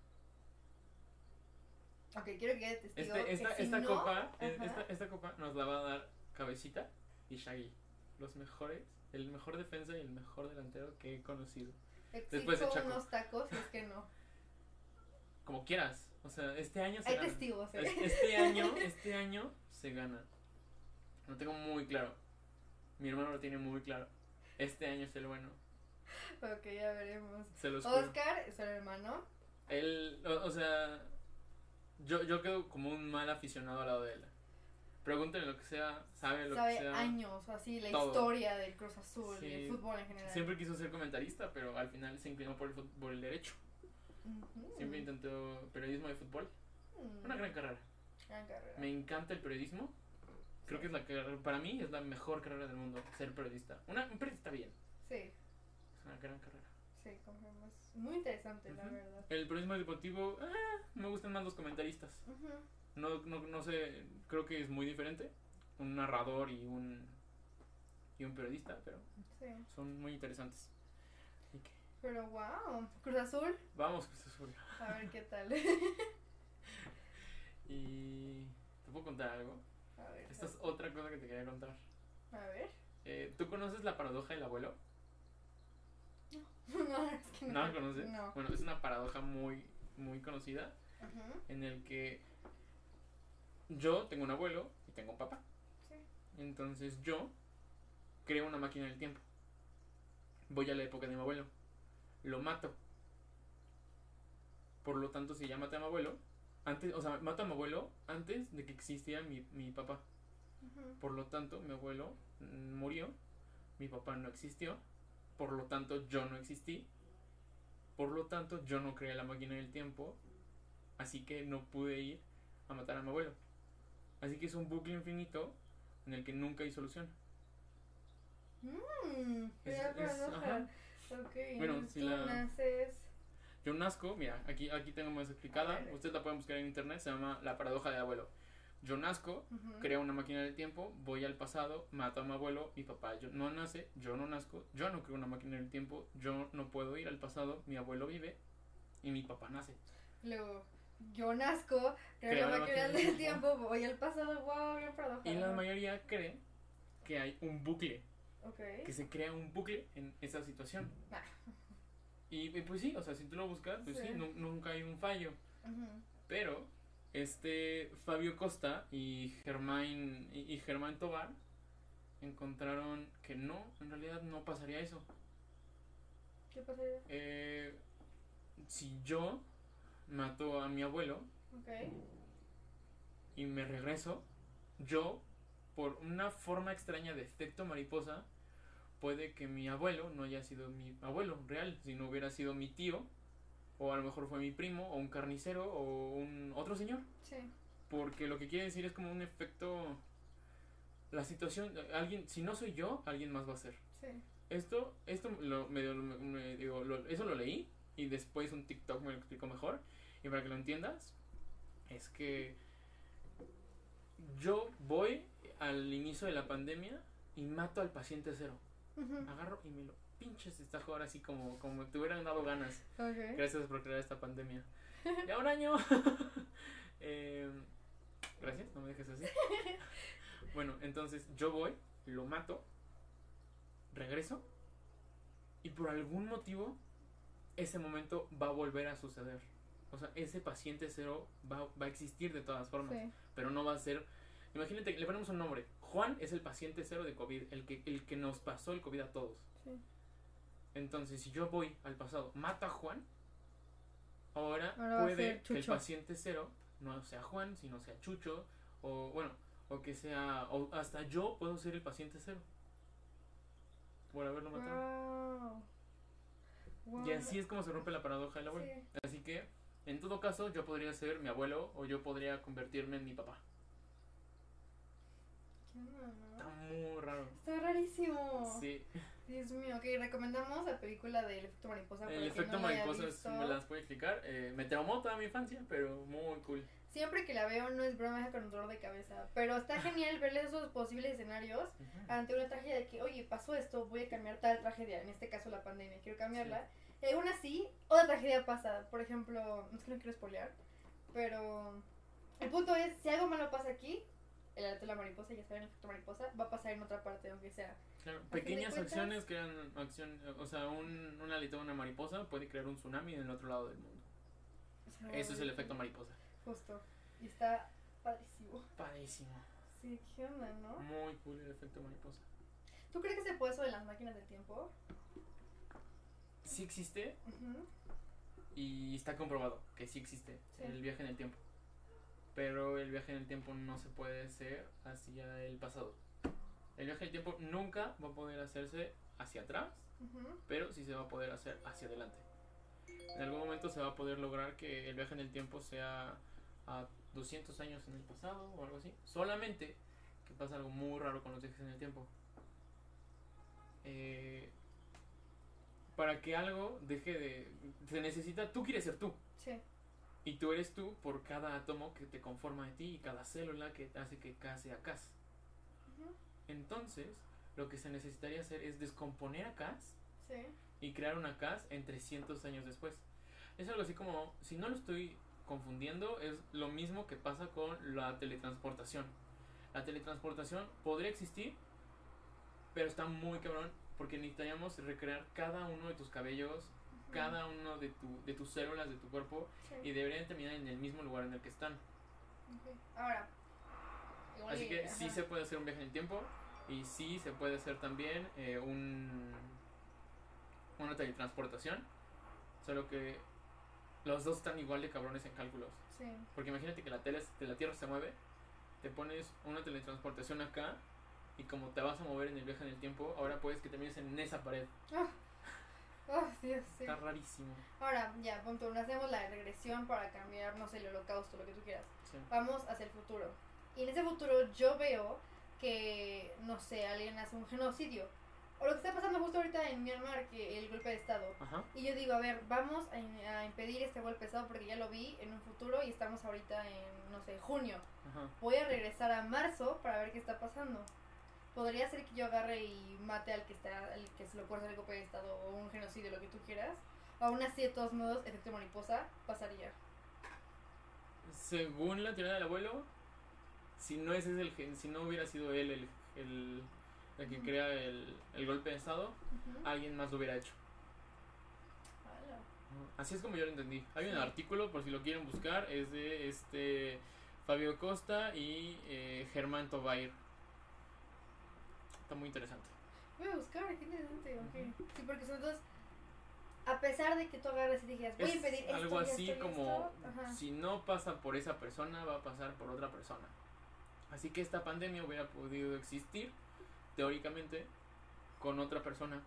Ok, quiero que quede testigo. este, que esta, si esta no- copa, eh, Ajá. esta, esta copa nos la va a dar Cabecita y Shaggy. Los mejores, el mejor defensa y el mejor delantero que he conocido. después de Exijo Chaco. unos tacos es que no. Como quieras. O sea, este año se Hay gana. testigos, ¿eh? Es- Este año, este año se gana. Lo tengo muy claro. Mi hermano lo tiene muy claro. Este año es el bueno. Ok, ya veremos. Se los. Oscar es el hermano. Él, o, o sea, yo, yo quedo como un mal aficionado al lado de él. Pregúntenle lo que sea, sabe lo Sabe que sea. años, así, la todo. historia del Cruz Azul, Sí. del fútbol en general. Siempre quiso ser comentarista, pero al final se inclinó por el, por el derecho. Siempre intentó periodismo de fútbol. Mm, Una gran carrera. gran carrera. Me encanta el periodismo. Creo que es la carrera, para mí es la mejor carrera del mundo, ser periodista. Una, un periodista bien, Sí, es una gran carrera. sí, confirmo. Es muy interesante, la verdad. El periodismo deportivo, ah, me gustan más los comentaristas. No, no, no sé, creo que es muy diferente. Un narrador y un, y un periodista, pero Sí, son muy interesantes. ¿Y qué? pero wow, Cruz Azul, Vamos, Cruz Azul. a ver qué tal. [LAUGHS] Y te puedo contar algo. A ver, Esta es otra cosa que te quería contar. a ver. Eh, ¿Tú conoces la paradoja del abuelo? No, [LAUGHS] es que no. ¿No la conoces? No. Bueno, es una paradoja muy, muy conocida en el que yo tengo un abuelo y tengo un papá. Sí. Entonces yo creo una máquina del tiempo. Voy a la época de mi abuelo. Lo mato. Por lo tanto, si ya maté a mi abuelo, antes, o sea, mato a mi abuelo antes de que existiera mi, mi papá. Por lo tanto, mi abuelo murió, mi papá no existió, por lo tanto, yo no existí, por lo tanto, yo no creé la máquina del tiempo, así que no pude ir a matar a mi abuelo. Así que es un bucle infinito en el que nunca hay solución. Mm, Es- ajá. Bueno, si la- naces. Yo nazco, mira, aquí, aquí tengo más explicada, ustedes la pueden buscar en internet, se llama La paradoja del abuelo. Yo nazco, Ujú. creo una máquina del tiempo, voy al pasado, mato a mi abuelo, mi papá yo no nace, yo no nazco, yo no creo una máquina del tiempo, yo no puedo ir al pasado, mi abuelo vive y mi papá nace. Luego, yo nazco, creo la la máquina máquina del tiempo, voy al pasado, wow, bien paradoja. Y la mayoría cree que hay un bucle, Ok. que se crea un bucle en esa situación. Ah. Y, y pues sí, o sea, si tú lo buscas, pues sí, Sí. nu- nunca hay un fallo. Pero este Fabio Costa y Germán y, y Germán Tobar encontraron que no, en realidad no pasaría eso. ¿Qué pasaría? Eh, si yo mato a mi abuelo y me regreso, yo, por una forma extraña de efecto mariposa, puede que mi abuelo no haya sido mi abuelo real, sino hubiera sido mi tío, o a lo mejor fue mi primo, o un carnicero, o un otro señor. Sí. Porque lo que quiere decir es como un efecto. La situación. Alguien. Si no soy yo, alguien más va a ser. Sí. Esto. Esto lo, medio me- digo, lo- eso lo leí. Y después un TikTok me lo explicó mejor. Y para que lo entiendas. Es que. Yo voy al inicio de la pandemia. Y mato al paciente cero. Agarro y me lo pinches esta ahora así como, como te hubieran dado ganas. Gracias por crear esta pandemia. Ya un año. [LAUGHS] Eh, gracias, no me dejes así. [LAUGHS] Bueno, entonces yo voy, lo mato, regreso y por algún motivo ese momento va a volver a suceder. O sea, ese paciente cero va, va a existir de todas formas, Sí. pero no va a ser... Imagínate, le ponemos un nombre. Juan es el paciente cero de COVID, el que, el que nos pasó el COVID a todos. Sí. Entonces, si yo voy al pasado, mato a Juan, ahora, puede que el paciente cero no sea Juan, sino sea Chucho, o bueno, o que sea, o hasta yo puedo ser el paciente cero. Por haberlo matado. Wow. Y así es como se rompe la paradoja del abuelo. Sí. Así que, en todo caso, yo podría ser mi abuelo o yo podría convertirme en mi papá. ¿Qué onda, Está muy raro. Está rarísimo. Sí, Dios mío, ok, recomendamos la película del efecto mariposa. el efecto no la mariposa es- me las puedo explicar. Eh, me traumó toda mi infancia, pero muy cool. Siempre que la veo no es broma, es con un dolor de cabeza. Pero está [LAUGHS] genial verle esos posibles escenarios ante una tragedia de que, oye, pasó esto, voy a cambiar tal tragedia, en este caso la pandemia, quiero cambiarla. Y aún así, otra tragedia pasa. Por ejemplo, es que no quiero spoilear, pero el punto es, si algo malo pasa aquí, el alerta de la mariposa, ya saben, el efecto mariposa, va a pasar en otra parte, aunque sea. Claro, pequeñas cuentas- acciones crean acción, o sea, un, una aleta de una mariposa puede crear un tsunami en el otro lado del mundo. Eso es el efecto mariposa. Justo. Y está padrísimo. Padrísimo. Sí, ¿qué onda, no? Muy cool el efecto mariposa. ¿Tú crees que se puede eso de las máquinas del tiempo? Sí existe y está comprobado que sí existe Sí. el viaje en el tiempo. Pero el viaje en el tiempo no se puede hacer hacia el pasado. El viaje en el tiempo nunca va a poder hacerse hacia atrás, pero sí se va a poder hacer hacia adelante. En algún momento se va a poder lograr que el viaje en el tiempo sea a 200 años en el pasado o algo así. Solamente que pasa algo muy raro con los viajes en el tiempo. Eh, para que algo deje de... Se necesita... Tú quieres ser tú. Sí. Y tú eres tú por cada átomo que te conforma de ti y cada célula que hace que K sea K. Entonces, lo que se necesitaría hacer es descomponer a K Sí. y crear una CAS en 300 años después. Es algo así como, si no lo estoy confundiendo, es lo mismo que pasa con la teletransportación. La teletransportación podría existir, pero está muy cabrón porque necesitaríamos recrear cada uno de tus cabellos, cada uno de, tu, de tus células de tu cuerpo Sí. y deberían terminar en el mismo lugar en el que están. Ok. Ahora. igual Así y- que ajá. sí se puede hacer un viaje en el tiempo y sí se puede hacer también eh, un una teletransportación. Solo que los dos están igual de cabrones en cálculos. Sí. Porque imagínate que la, tele, que la Tierra se mueve, te pones una teletransportación acá y como te vas a mover en el viaje en el tiempo, ahora puedes que termines en esa pared. Oh, Dios, sí. Está rarísimo. Ahora, ya, punto uno, hacemos la regresión para cambiar, no sé, el holocausto, lo que tú quieras. Sí. Vamos hacia el futuro. Y en ese futuro yo veo que, no sé, alguien hace un genocidio. O lo que está pasando justo ahorita en Myanmar, que el golpe de Estado. Ajá. Y yo digo, a ver, vamos a, im- a impedir este golpe de Estado porque ya lo vi en un futuro y estamos ahorita en, no sé, junio. Ajá. Voy a regresar a marzo para ver qué está pasando. Podría ser que yo agarre y mate al que está, al que se lo puede hacer el golpe de Estado o un genocidio, lo que tú quieras. Aún así, de todos modos, efecto mariposa pasaría. Según la teoría del abuelo, si no ese es el si no hubiera sido él el, el, el que Ujú. crea el, el golpe de estado, Ujú. alguien más lo hubiera hecho. Así es como yo lo entendí. Hay un Sí. artículo, por si lo quieren buscar, es de este Fabio Costa y eh, Germán Tobair. Está muy interesante. Voy a buscar, qué interesante, ok. Sí, porque son dos. A pesar de que tú agarres y digas, voy a Es impedir esto, algo así esto, como esto", ajá. si no pasa por esa persona, va a pasar por otra persona. Así que esta pandemia hubiera podido existir, teóricamente, con otra persona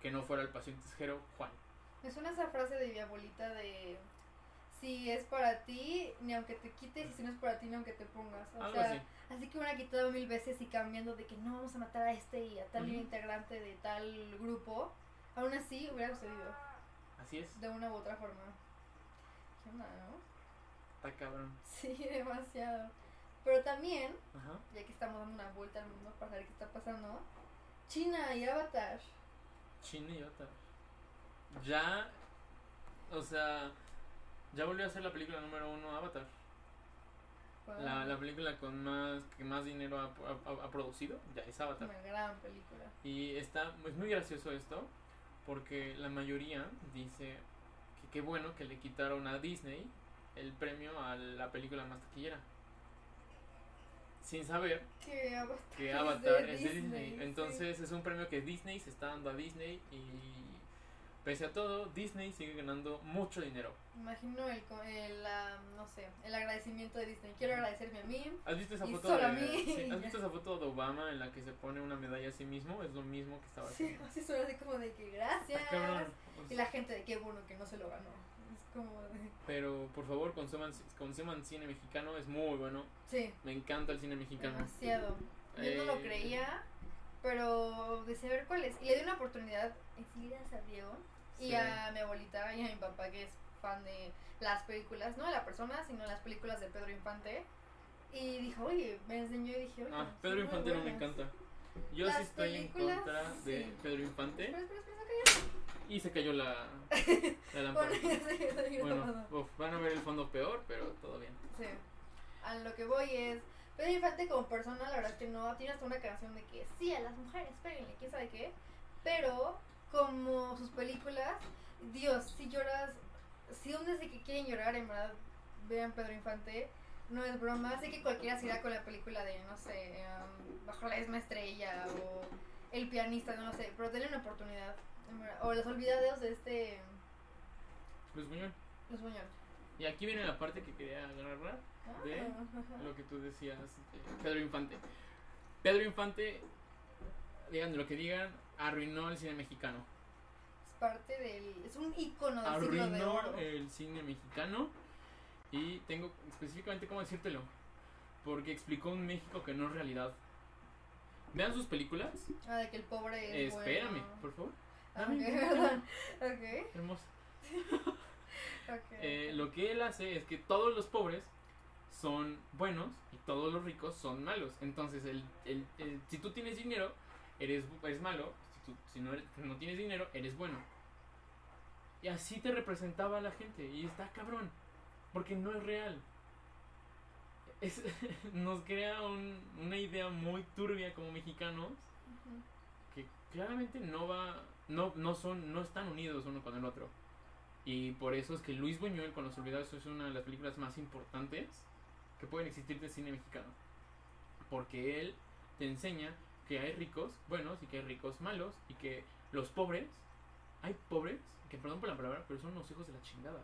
que no fuera el paciente cero Juan. Me suena esa frase de mi abuelita de. Si es para ti, ni aunque te quites, y si no es para ti, ni aunque te pongas. O Algo sea, así. Así que me hubiera quitado mil veces y cambiando de que no vamos a matar a este y a tal integrante de tal grupo. Aún así, hubiera sucedido Así es. de una u otra forma. ¿Qué onda, no? Está cabrón. Sí, [LAUGHS] demasiado. Pero también, ya que estamos dando una vuelta al mundo para ver qué está pasando, China y Avatar. China y otra. Ya, o sea, ya volvió a ser la película número uno Avatar. Wow. La, la película con más que más dinero ha, ha- ha producido, ya es Avatar. Una gran película. Y está, es muy gracioso esto, porque la mayoría dice que qué bueno que le quitaron a Disney el premio a la película más taquillera. Sin saber Que Avatar, que es de es de Disney. sí. Entonces es un premio que Disney se está dando a Disney y pese a todo, Disney sigue ganando mucho dinero. Imagino el, el, ah, no sé, el agradecimiento de Disney. Quiero agradecerme a mí. ¿Has visto esa Y foto solo a de, mí. sí, ¿Has visto esa [LAUGHS] foto de Obama en la que se pone una medalla a sí mismo? Es lo mismo que estaba Sí, haciendo. así suena así como de que gracias. Cabrón. Y la gente de qué bueno que no se lo ganó. Es como de... Pero por favor, consuman, consuman cine mexicano, es muy bueno. Sí, Me encanta el cine mexicano. demasiado. Yo no lo Eh, creía, pero deseé ver cuál es. Y le di una oportunidad enseguida a Diego y Sí. a mi abuelita y a mi papá que es fan de las películas, no de la persona, sino las películas de Pedro Infante. Y dijo, oye, me enseñó y dije, oye, Ah, Pedro Infante no me buenas". encanta. Yo Las sí estoy en contra de. Pedro Infante espera, y se cayó la, la [LAUGHS] lámpara. Bueno, [LAUGHS] uf, van a ver el fondo peor, pero todo bien. Sí. A lo que voy es. Pedro Infante como persona, la verdad es que no. Tiene hasta una canción de que sí, a las mujeres, péguenle, quién sabe qué. Pero, como sus películas, Dios, si lloras. Si un desde que quieren llorar, en verdad, vean Pedro Infante. No es broma. Sé que cualquiera se irá con la película de, no sé, um, Bajo la misma estrella o El pianista, no lo sé. Pero denle una oportunidad. O Los olvidados de este. Luis Buñuel. Los Muñoz. Y aquí viene la parte que quería agarrar, ¿De? Ah, lo que tú decías, de Pedro Infante. Pedro Infante, digan lo que digan, arruinó el cine mexicano. Es parte del. Es un icono del siglo de Arruinó oro. el cine mexicano y tengo específicamente cómo decírtelo. Porque explicó un México que no es realidad. Vean sus películas. Ah, de que el pobre es. espérame, bueno. por favor. Ah, Dame ok, un [LAUGHS] segundo. perdón. Ok, Hermoso. [LAUGHS] ok. Eh, lo que él hace es que todos los pobres son buenos y todos los ricos son malos. Entonces, el, el- el- si tú tienes dinero, eres, eres malo. Si, tú- si no, eres- no tienes dinero, eres bueno. Y así te representaba la gente. Y está cabrón. Porque no es real. Es- [LAUGHS] nos crea un- una idea muy turbia como mexicanos que claramente no va no no son no están unidos uno con el otro y por eso es que Luis Buñuel con Los Olvidados es una de las películas más importantes que pueden existir de cine mexicano porque él te enseña que hay ricos buenos y que hay ricos malos y que los pobres hay pobres que perdón por la palabra pero son unos hijos de la chingada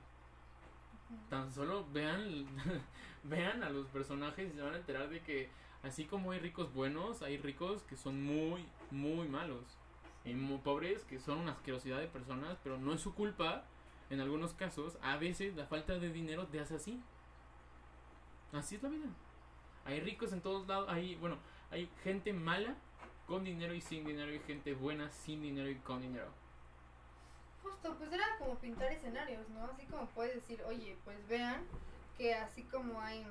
Tan solo vean, [LAUGHS] vean a los personajes y se van a enterar de que así como hay ricos buenos, hay ricos que son muy, muy malos. Y muy pobres que son una asquerosidad de personas, pero no es su culpa. En algunos casos, a veces la falta de dinero te hace así. Así es la vida. Hay ricos en todos lados. Hay, bueno, hay gente mala con dinero y sin dinero. Y gente buena sin dinero y con dinero. Justo, pues era como pintar escenarios, ¿no? Así como puedes decir, oye, pues vean que así como hay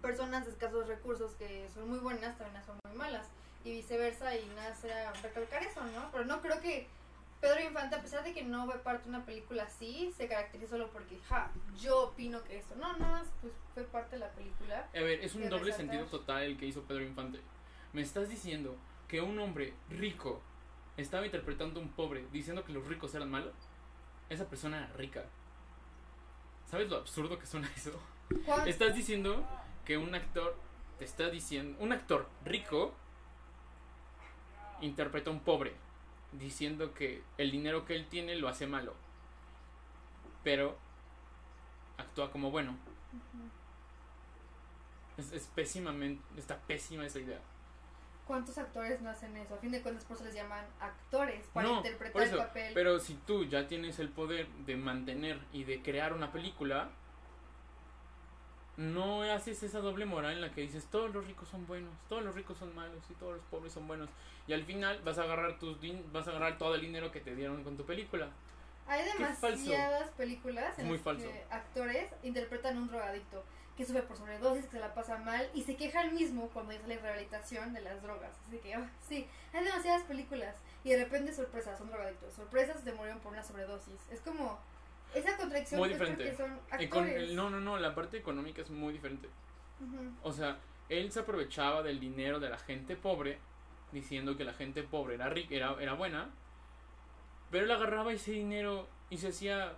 personas de escasos recursos que son muy buenas, también son muy malas. Y viceversa, y nada sea recalcar eso, ¿no? Pero no creo que Pedro Infante, a pesar de que no fue parte de una película así, se caracteriza solo porque, ja, yo opino que esto. No, no, pues fue parte de la película. A ver, es un doble resaltar. sentido total el que hizo Pedro Infante. Me estás diciendo que un hombre rico estaba interpretando a un pobre diciendo que los ricos eran malos. Esa persona era rica. ¿Sabes lo absurdo que suena eso? ¿Cuál- Estás diciendo que un actor te está diciendo, un actor rico interpreta a un pobre diciendo que el dinero que él tiene lo hace malo. Pero actúa como bueno. Es, es pésimamente, está pésima esa idea. ¿Cuántos actores no hacen eso? A fin de cuentas, por eso les llaman actores, para No, interpretar eso, el papel. Pero si tú ya tienes el poder de mantener y de crear una película, no haces esa doble moral en la que dices todos los ricos son buenos, todos los ricos son malos y todos los pobres son buenos. Y al final vas a agarrar tus din- vas a agarrar todo el dinero que te dieron con tu película. Hay demasiadas películas en Muy las falso. que actores interpretan un drogadicto que sufre por sobredosis, que se la pasa mal y se queja el mismo cuando ya sale rehabilitación de las drogas. Así que, ah, sí, hay demasiadas películas y de repente, sorpresas, son drogadictos. Sorpresas, se murieron por una sobredosis. Es como, esa contradicción Muy es diferente. son Econ- actores. no, no, no, la parte económica es muy diferente. O sea, él se aprovechaba del dinero de la gente pobre, diciendo que la gente pobre era rica, era, era buena, pero él agarraba ese dinero y se hacía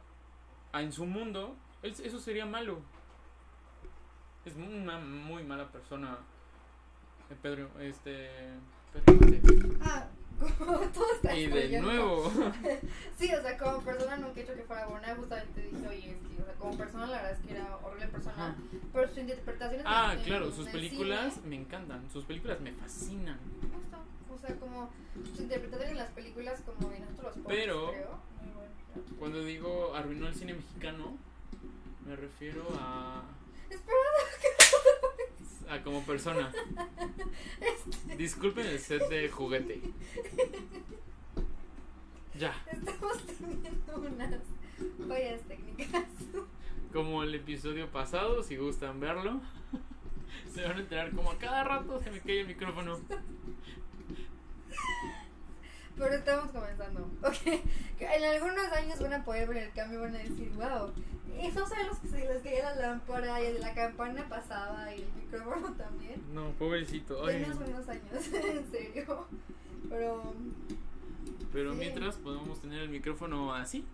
en su mundo, él- eso sería malo. Es una muy mala persona, eh, Pedro, este, Pedro. Ah, como [LAUGHS] todo está Y de nuevo, [LAUGHS] Sí, o sea, como persona nunca he hecho que fuera buena, justamente dije, oye, es que, o sea, como persona la verdad es que era horrible persona, Ajá. pero su interpretación ah, claro, sus películas me encantan, sus películas me fascinan. Justo, o sea, como su interpretación en las películas como de nosotros los Pero- creo. Cuando digo arruinó el cine mexicano, me refiero a Espera, a como persona. Disculpen el set de juguete. Ya, estamos teniendo unas fallas técnicas. como el episodio pasado, si gustan verlo, se van a enterar como a cada rato se me cae el micrófono. Pero estamos comenzando. [LAUGHS] Ok, que en algunos años van a poder ver el cambio y van a decir, wow, esos son los que se les caía la lámpara y la campana pasaba y el micrófono [LAUGHS] también. No, pobrecito. Teníamos unos años, [LAUGHS] en serio. Pero Pero Sí. mientras podemos tener el micrófono así.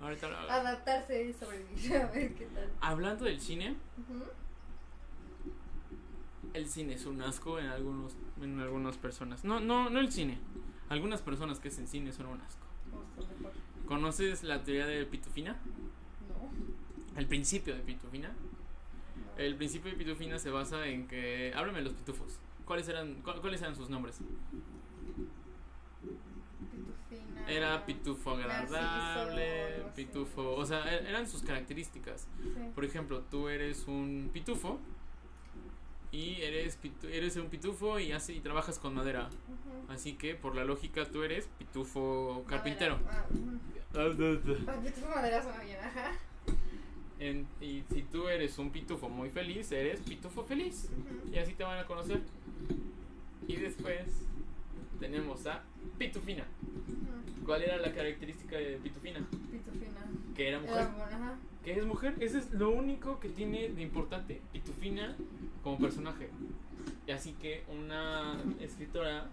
Ahorita lo hago. adaptarse y sobrevivir, a ver qué tal. Hablando del cine, Ujú. El cine es un asco en algunos en algunas personas. No, no, no el cine. Algunas personas que hacen cine son un asco. ¿Conoces la teoría de Pitufina? No. El principio de Pitufina. El principio de Pitufina se basa en que. Háblame de los pitufos. ¿Cuáles eran, cu- ¿Cuáles eran sus nombres? Pitufina. Era pitufo agradable, pitufo. O sea, e- eran sus características. Sí. Por ejemplo, tú eres un pitufo. Y eres, pitu- eres un pitufo y, hace, y trabajas con madera. Así que, por la lógica, tú eres pitufo carpintero. Madera. Ah, ujú. Ah, pitufo madera suena bien, ajá. En- y si tú eres un pitufo muy feliz, eres pitufo feliz. Y así te van a conocer. Y después tenemos a Pitufina. ¿Cuál era la característica de Pitufina? Pitufina. Que era mujer. Era buena, ajá. Que es mujer. Eso es lo único que tiene de importante. Pitufina como personaje. Y así que una escritora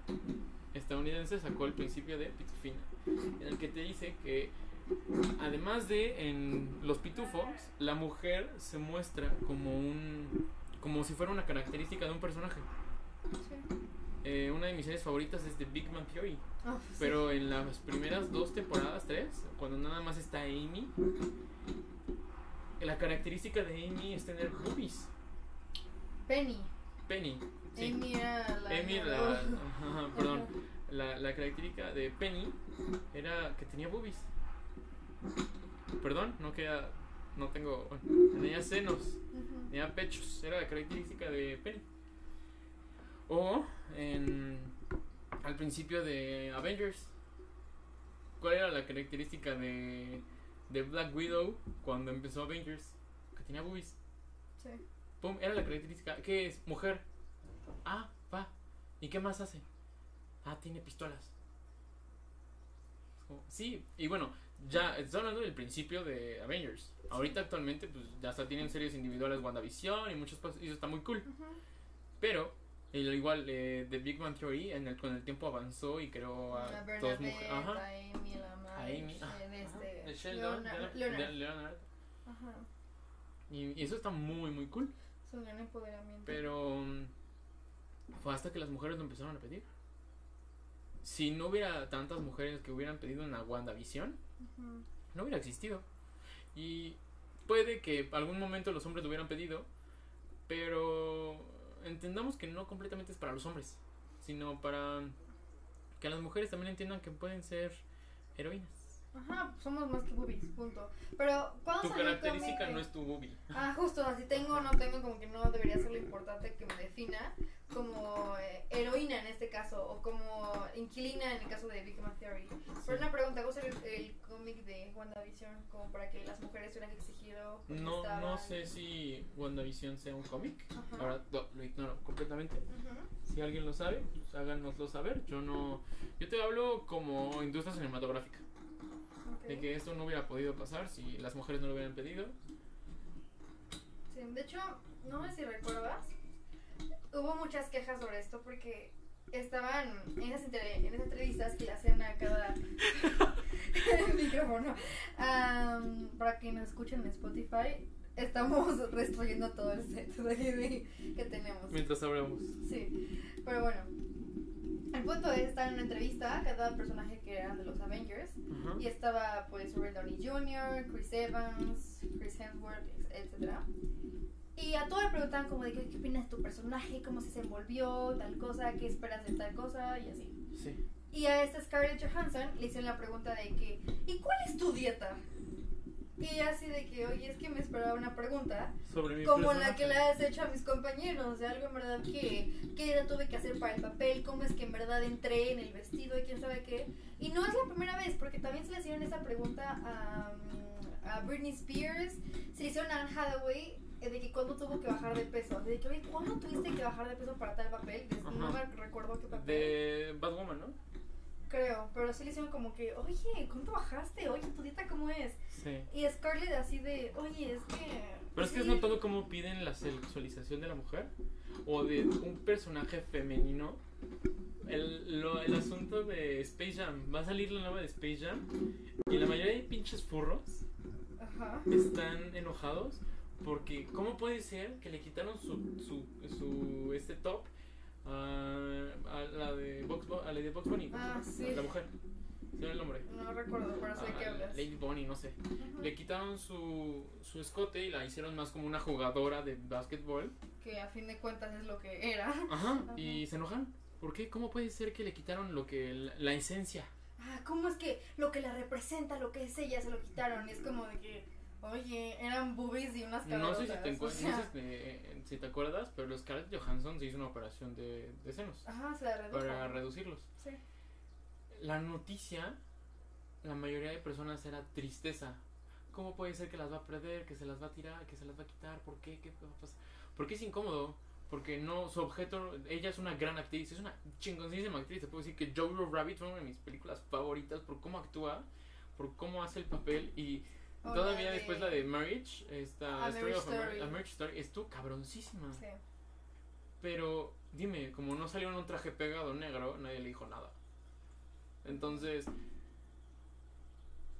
estadounidense sacó el principio de Pitufina. En el que te dice que además de en los pitufos, la mujer se muestra como un como si fuera una característica de un personaje. Sí. Eh, una de mis series favoritas es The Big Man Theory. Ah, sí. Pero en las primeras dos temporadas, tres, cuando nada más está Amy, la característica de Amy es tener boobies. Penny. Penny. Sí. Amy era la. Amy, la, ajá, perdón, la, la característica de Penny era que tenía boobies. Perdón, no queda, no tengo, tenía senos, tenía pechos, era la característica de Penny. O en, al principio de Avengers, ¿cuál era la característica de, de Black Widow cuando empezó Avengers? Que tenía boobies. Sí. Pum, era la característica. ¿Qué es? Mujer. Ah, va. ¿Y qué más hace? Ah, tiene pistolas. Como- Sí, y bueno, ya estoy hablando del principio de Avengers. Ahorita actualmente, pues ya hasta tienen series individuales WandaVision y muchas cosas, y eso está muy cool. Pero, igual eh, de Big Bang Theory, en el, con el tiempo avanzó y creó a A dos mujeres. a Ajá. Amy, la A madre, Amy. eh, ah, de ajá, este. Leonard. Leonard. Ajá. Y, y eso está muy, muy cool. Un empoderamiento. Pero mm, fue hasta que las mujeres lo empezaron a pedir. Si no hubiera tantas mujeres que hubieran pedido una WandaVision, Ujú. no hubiera existido. Y puede que algún momento los hombres lo hubieran pedido, pero entendamos que no completamente es para los hombres, sino para que las mujeres también entiendan que pueden ser heroínas. Ajá, somos más que boobies, punto. Pero, ¿cuándo Tu característica no es tu boobie. [LAUGHS] Ah, justo, así tengo o no tengo, como que no debería ser lo importante que me defina como eh, heroína en este caso, o como inquilina en el caso de Big Bang Theory. Pero una pregunta, ¿cómo salió el, el cómic de WandaVision como para que las mujeres tuvieran exigido? No, no estaban- sé si WandaVision sea un cómic. Ahora lo, lo ignoro completamente. Si alguien lo sabe, pues háganoslo saber. Yo no. Yo te hablo como industria cinematográfica. Ok. De que esto no hubiera podido pasar si las mujeres no lo hubieran pedido. Sí, de hecho, no sé si recuerdas, hubo muchas quejas sobre esto porque estaban en esas, en esas entrevistas que le hacían a cada [LAUGHS] micrófono. Am, para quienes nos escuchen en Spotify, estamos [LAUGHS] destruyendo todo el set de que, [LAUGHS] que tenemos. Mientras hablamos. Sí, pero bueno. El punto es estar en una entrevista a cada personaje que eran de los Avengers. Y estaba pues Robert Downey Jr., Chris Evans, Chris Hemsworth, etc. Y a todos le preguntaban como de qué, qué opinas de tu personaje, cómo se desenvolvió, tal cosa, qué esperas de tal cosa y así. Sí. Y a esta Scarlett Johansson le hicieron la pregunta de que, ¿y cuál es tu dieta? Y así de que, oye, es que me esperaba una pregunta Sobre mi como la que le has hecho a mis compañeros, de algo en verdad que, que dieta tuve que hacer para el papel, cómo es que en verdad entré en el vestido y quién sabe qué. Y no es la primera vez, porque también se le hicieron esa pregunta a, mm, a Britney Spears, se le hicieron a Anne Hathaway eh, de que cuándo tuvo que bajar de peso, de que, oye, ¿cuándo tuviste que bajar de peso para tal papel? No me recuerdo qué papel. De Batwoman, ¿no? Creo, pero sí le hicieron como que, oye, ¿cuánto bajaste? Oye, ¿tu dieta cómo es? Sí. Y Scarlett así de, oye, es que... Pero es que sí". es notado cómo piden la sexualización de la mujer o de un personaje femenino. El, lo- el asunto de Space Jam. Va a salir la nueva de Space Jam y la mayoría de pinches furros Ajá. están enojados porque ¿cómo puede ser que le quitaron su, su, su este top a, a la de Box a la de Box Bunny? Ah, sí. La mujer. ¿Sí el nombre? No recuerdo, pero sé de qué Ah, hablas. Lady Bunny, no sé. Le quitaron su, su escote y la hicieron más como una jugadora de básquetbol. Que a fin de cuentas es lo que era. Ajá. Y se enojaron. ¿Por qué? ¿Cómo puede ser que le quitaron lo que la, la esencia? Ah, ¿cómo es que lo que la representa, lo que es ella, se lo quitaron? Y es como de que, oye, eran boobies y unas No sé si te, caderotas, o sea, no sé si, eh, si te acuerdas, pero Scarlett Johansson se hizo una operación de, de senos Ajá, se la redujo. para reducirlos. Sí. La noticia, la mayoría de personas era tristeza. ¿Cómo puede ser que las va a perder, que se las va a tirar, que se las va a quitar? ¿Por qué? ¿Qué va a pasar? Porque es incómodo. Porque no, su objeto, ella es una gran actriz, es una chingoncísima actriz. Te puedo decir que Jojo Rabbit fue una de mis películas favoritas por cómo actúa, por cómo hace el papel y O todavía de- después la de Marriage, esta Ah, Story of Story. a Marriage Story, estuvo cabroncísima. Sí. Pero dime, como no salió en un traje pegado negro, nadie le dijo nada. Entonces,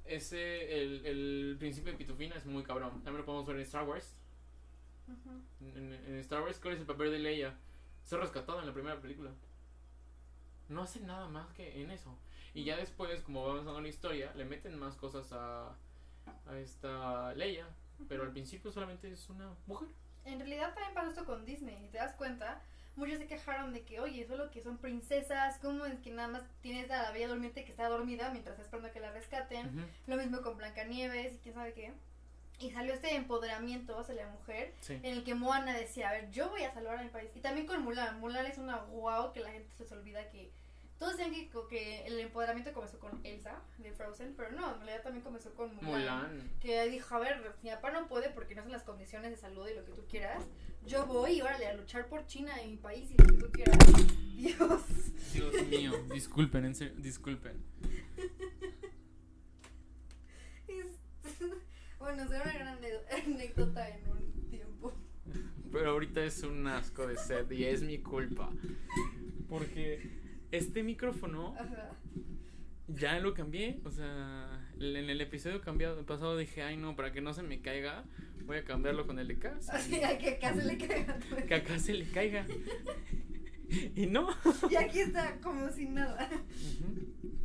ese, el, el principio de Pitufina es muy cabrón. También lo podemos ver en Star Wars. En, en Star Wars, ¿cuál es el papel de Leia? Ser rescatada en la primera película. No hace nada más que en eso. Y ya después, como va avanzando la historia, le meten más cosas a, a esta Leia. pero al principio solamente es una mujer. En realidad también pasó esto con Disney, si te das cuenta, muchos se quejaron de que, oye, solo que son princesas, ¿cómo es que nada más tienes a la bella durmiente que está dormida mientras está esperando a que la rescaten? Lo mismo con Blancanieves y quién sabe qué. Y salió este empoderamiento hacia la mujer Sí. en el que Moana decía, a ver, yo voy a salvar a mi país. Y también con Mulan. Mulan es una guau que la gente se les olvida que... Todos decían que, que el empoderamiento comenzó con Elsa de Frozen, pero no, en realidad también comenzó con Mulan. Mulan. Que dijo, a ver, mi papá no puede porque no son las condiciones de salud y lo que tú quieras. Yo voy, órale, a luchar por China y mi país y lo que tú quieras. [LAUGHS] Dios. Dios mío, disculpen, en serio, disculpen. [LAUGHS] Bueno, será una gran anécdota en un tiempo. Pero ahorita es un asco de sed y es mi culpa. Porque este micrófono Ajá. ya lo cambié. O sea, en el episodio cambiado, pasado dije, ay no, para que no se me caiga, voy a cambiarlo con el de casa. [LAUGHS] Así a que acá se le caiga. Que acá se le caiga. [LAUGHS] Y no. Y aquí está como sin nada.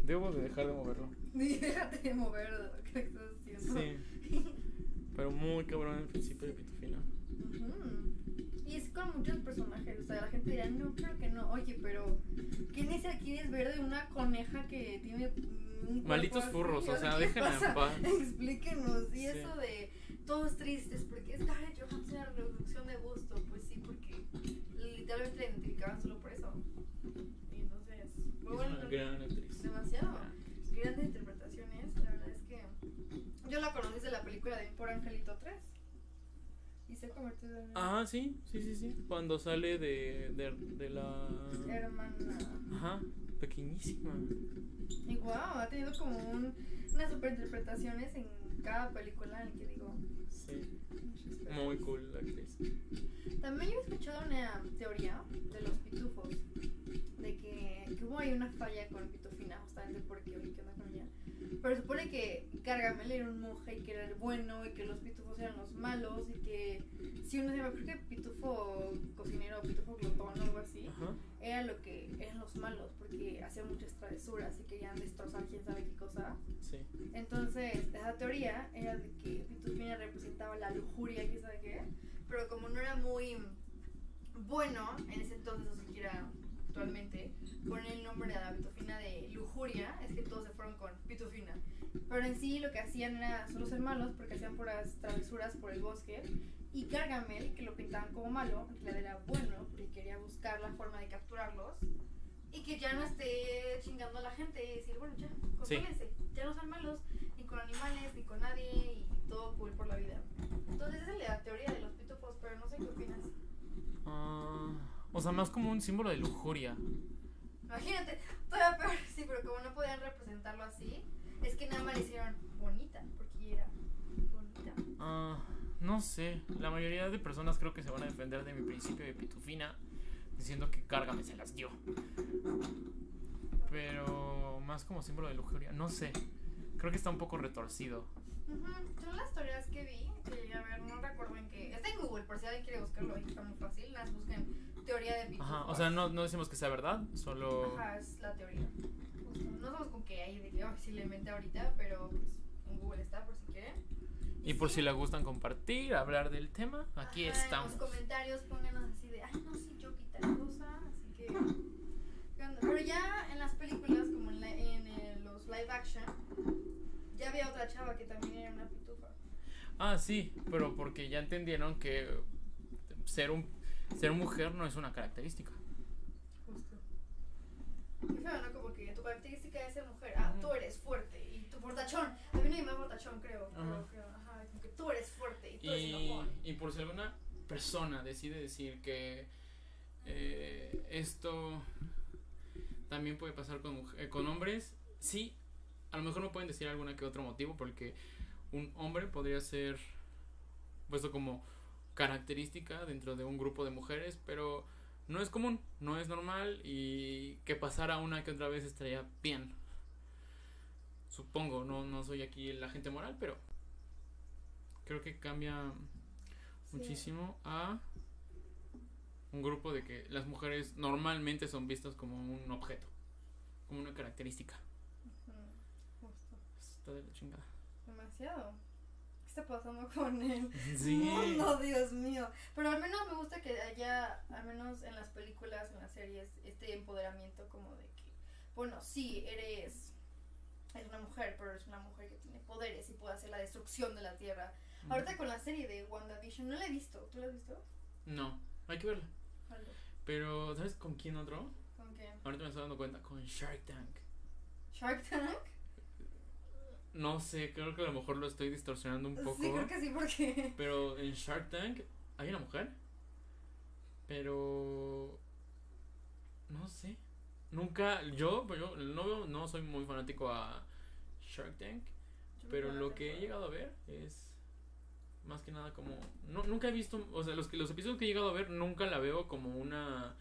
Debo de dejar de moverlo. Déjate de mover de lo que estás haciendo. Sí. Pero muy cabrón el principio de Pitufina. Ujú. Y es con muchos personajes, o sea, la gente dirá, no, creo que no. Oye, pero ¿quién es aquí quieres ver de una coneja que tiene un así? furros, o sea, ¿qué déjenme en paz. [LAUGHS] Explíquenos. Y Sí. eso de todos tristes, porque es Scarlett Johansson la reducción de gusto, pues sí, porque literalmente la identificaban solo por eso. Y entonces, muy Es bueno. una gran actriz. Demasiado. Gran. Grandes interpretaciones, la verdad es que yo la conocí de la película de Por Angelito 3 y se ha convertido en Ah, sí, sí, sí, sí. Cuando sale de, de, de la... hermana. Ajá, pequeñísima. Y wow, ha tenido como un, unas super interpretaciones en cada película en que digo. Sí, muy cool la actriz. También yo he escuchado una teoría de los pitufos, de que, que hubo ahí una falla con Pitufina, justamente porque oye, ¿qué onda con ella? Pero supone que Gargamel era un monje y que era el bueno y que los pitufos eran los malos y que si uno se llama, creo que pitufo cocinero pitufo glotón o algo así, Ajá. era lo que eran los malos porque hacían muchas travesuras y querían destrozar quién sabe qué cosa. Sí. Entonces, esa teoría era de que Pitufina representaba la lujuria, quién sabe qué, pero como no era muy bueno en ese entonces, o siquiera actualmente, poner el nombre a la Pitufina de lujuria, es que todos se fueron con Pitufina. Pero en sí lo que hacían era solo ser malos porque hacían puras travesuras por el bosque. Y Gargamel, que lo pintaban como malo, en realidad era bueno porque quería buscar la forma de capturarlos. Y que ya no esté chingando a la gente y decir, bueno, ya, consólense, ya no son malos, ni con animales, ni con nadie, y todo cool por la vida. Entonces esa es la teoría de los pitufos, pero no sé qué opinas. Ah, o sea, más como un símbolo de lujuria. Imagínate, todavía peor, [LAUGHS] sí, pero como no podían representarlo así, es que nada más le hicieron bonita, porque era bonita. Ah, no sé. La mayoría de personas creo que se van a defender de mi principio de pitufina diciendo que Cárgame se las dio. Pero más como símbolo de lujuria. No sé. Creo que está un poco retorcido. Ujú, Son las teorías que vi, que a ver, no recuerdo en qué. Está en Google, por si alguien quiere buscarlo ahí, está muy fácil. Las busquen teoría de pitufos. Ajá, o sea, no, no decimos que sea verdad, solo... Ajá, es la teoría. Justo. No sabemos con qué hay de que, sí le inventé ahorita, pero pues en Google está por si quieren. Y por sí, si le gustan compartir, hablar del tema, aquí ajá, estamos. En los comentarios pónganos así de, ay, no, sí, yo quita cosa, así que. Pero ya en las películas, como en, la- en, eh, los live action, ya había otra chava que también era una pitufa. Ah, sí, pero porque ya entendieron que ser un ser mujer no es una característica. Justo. Qué feo, ¿no? Como que tu característica es ser mujer. Ah, tú eres fuerte. Y tu portachón. También hay más portachón, creo. Ajá. Pero, creo, ajá, como que tú eres fuerte y tú eres Y, enojón. y por si alguna persona decide decir que eh, esto también puede pasar con, muj- eh, con hombres, sí, a lo mejor no pueden decir alguna que otro motivo, porque un hombre podría ser puesto como característica dentro de un grupo de mujeres, pero no es común, no es normal y que pasara una que otra vez estaría bien. Supongo, no, no soy aquí el agente moral, pero creo que cambia Sí. muchísimo a un grupo de que las mujeres normalmente son vistas como un objeto, como una característica. Justo. Está de la chingada. Demasiado. Está pasando con el [LAUGHS] Sí. mundo, Dios mío. Pero al menos me gusta que haya, al menos en las películas, en las series, este empoderamiento como de que, bueno, sí, eres, es una mujer, pero es una mujer que tiene poderes y puede hacer la destrucción de la Tierra. Ahorita con la serie de WandaVision, no la he visto, ¿tú la has visto? No, hay que verla. Pero, ¿sabes con quién otro? ¿Con quién? Ahorita me estoy dando cuenta, con Shark Tank. ¿Shark Tank? No sé, creo que a lo mejor lo estoy distorsionando un poco. Sí, creo que sí, porque... [LAUGHS] Pero en Shark Tank hay una mujer. Pero. No sé. Nunca. Yo, pues yo no, veo- no soy muy fanático a Shark Tank. Pero lo que he llegado a ver es. Más que nada como. No, nunca he visto. O sea, los, que- los episodios que he llegado a ver nunca la veo como una.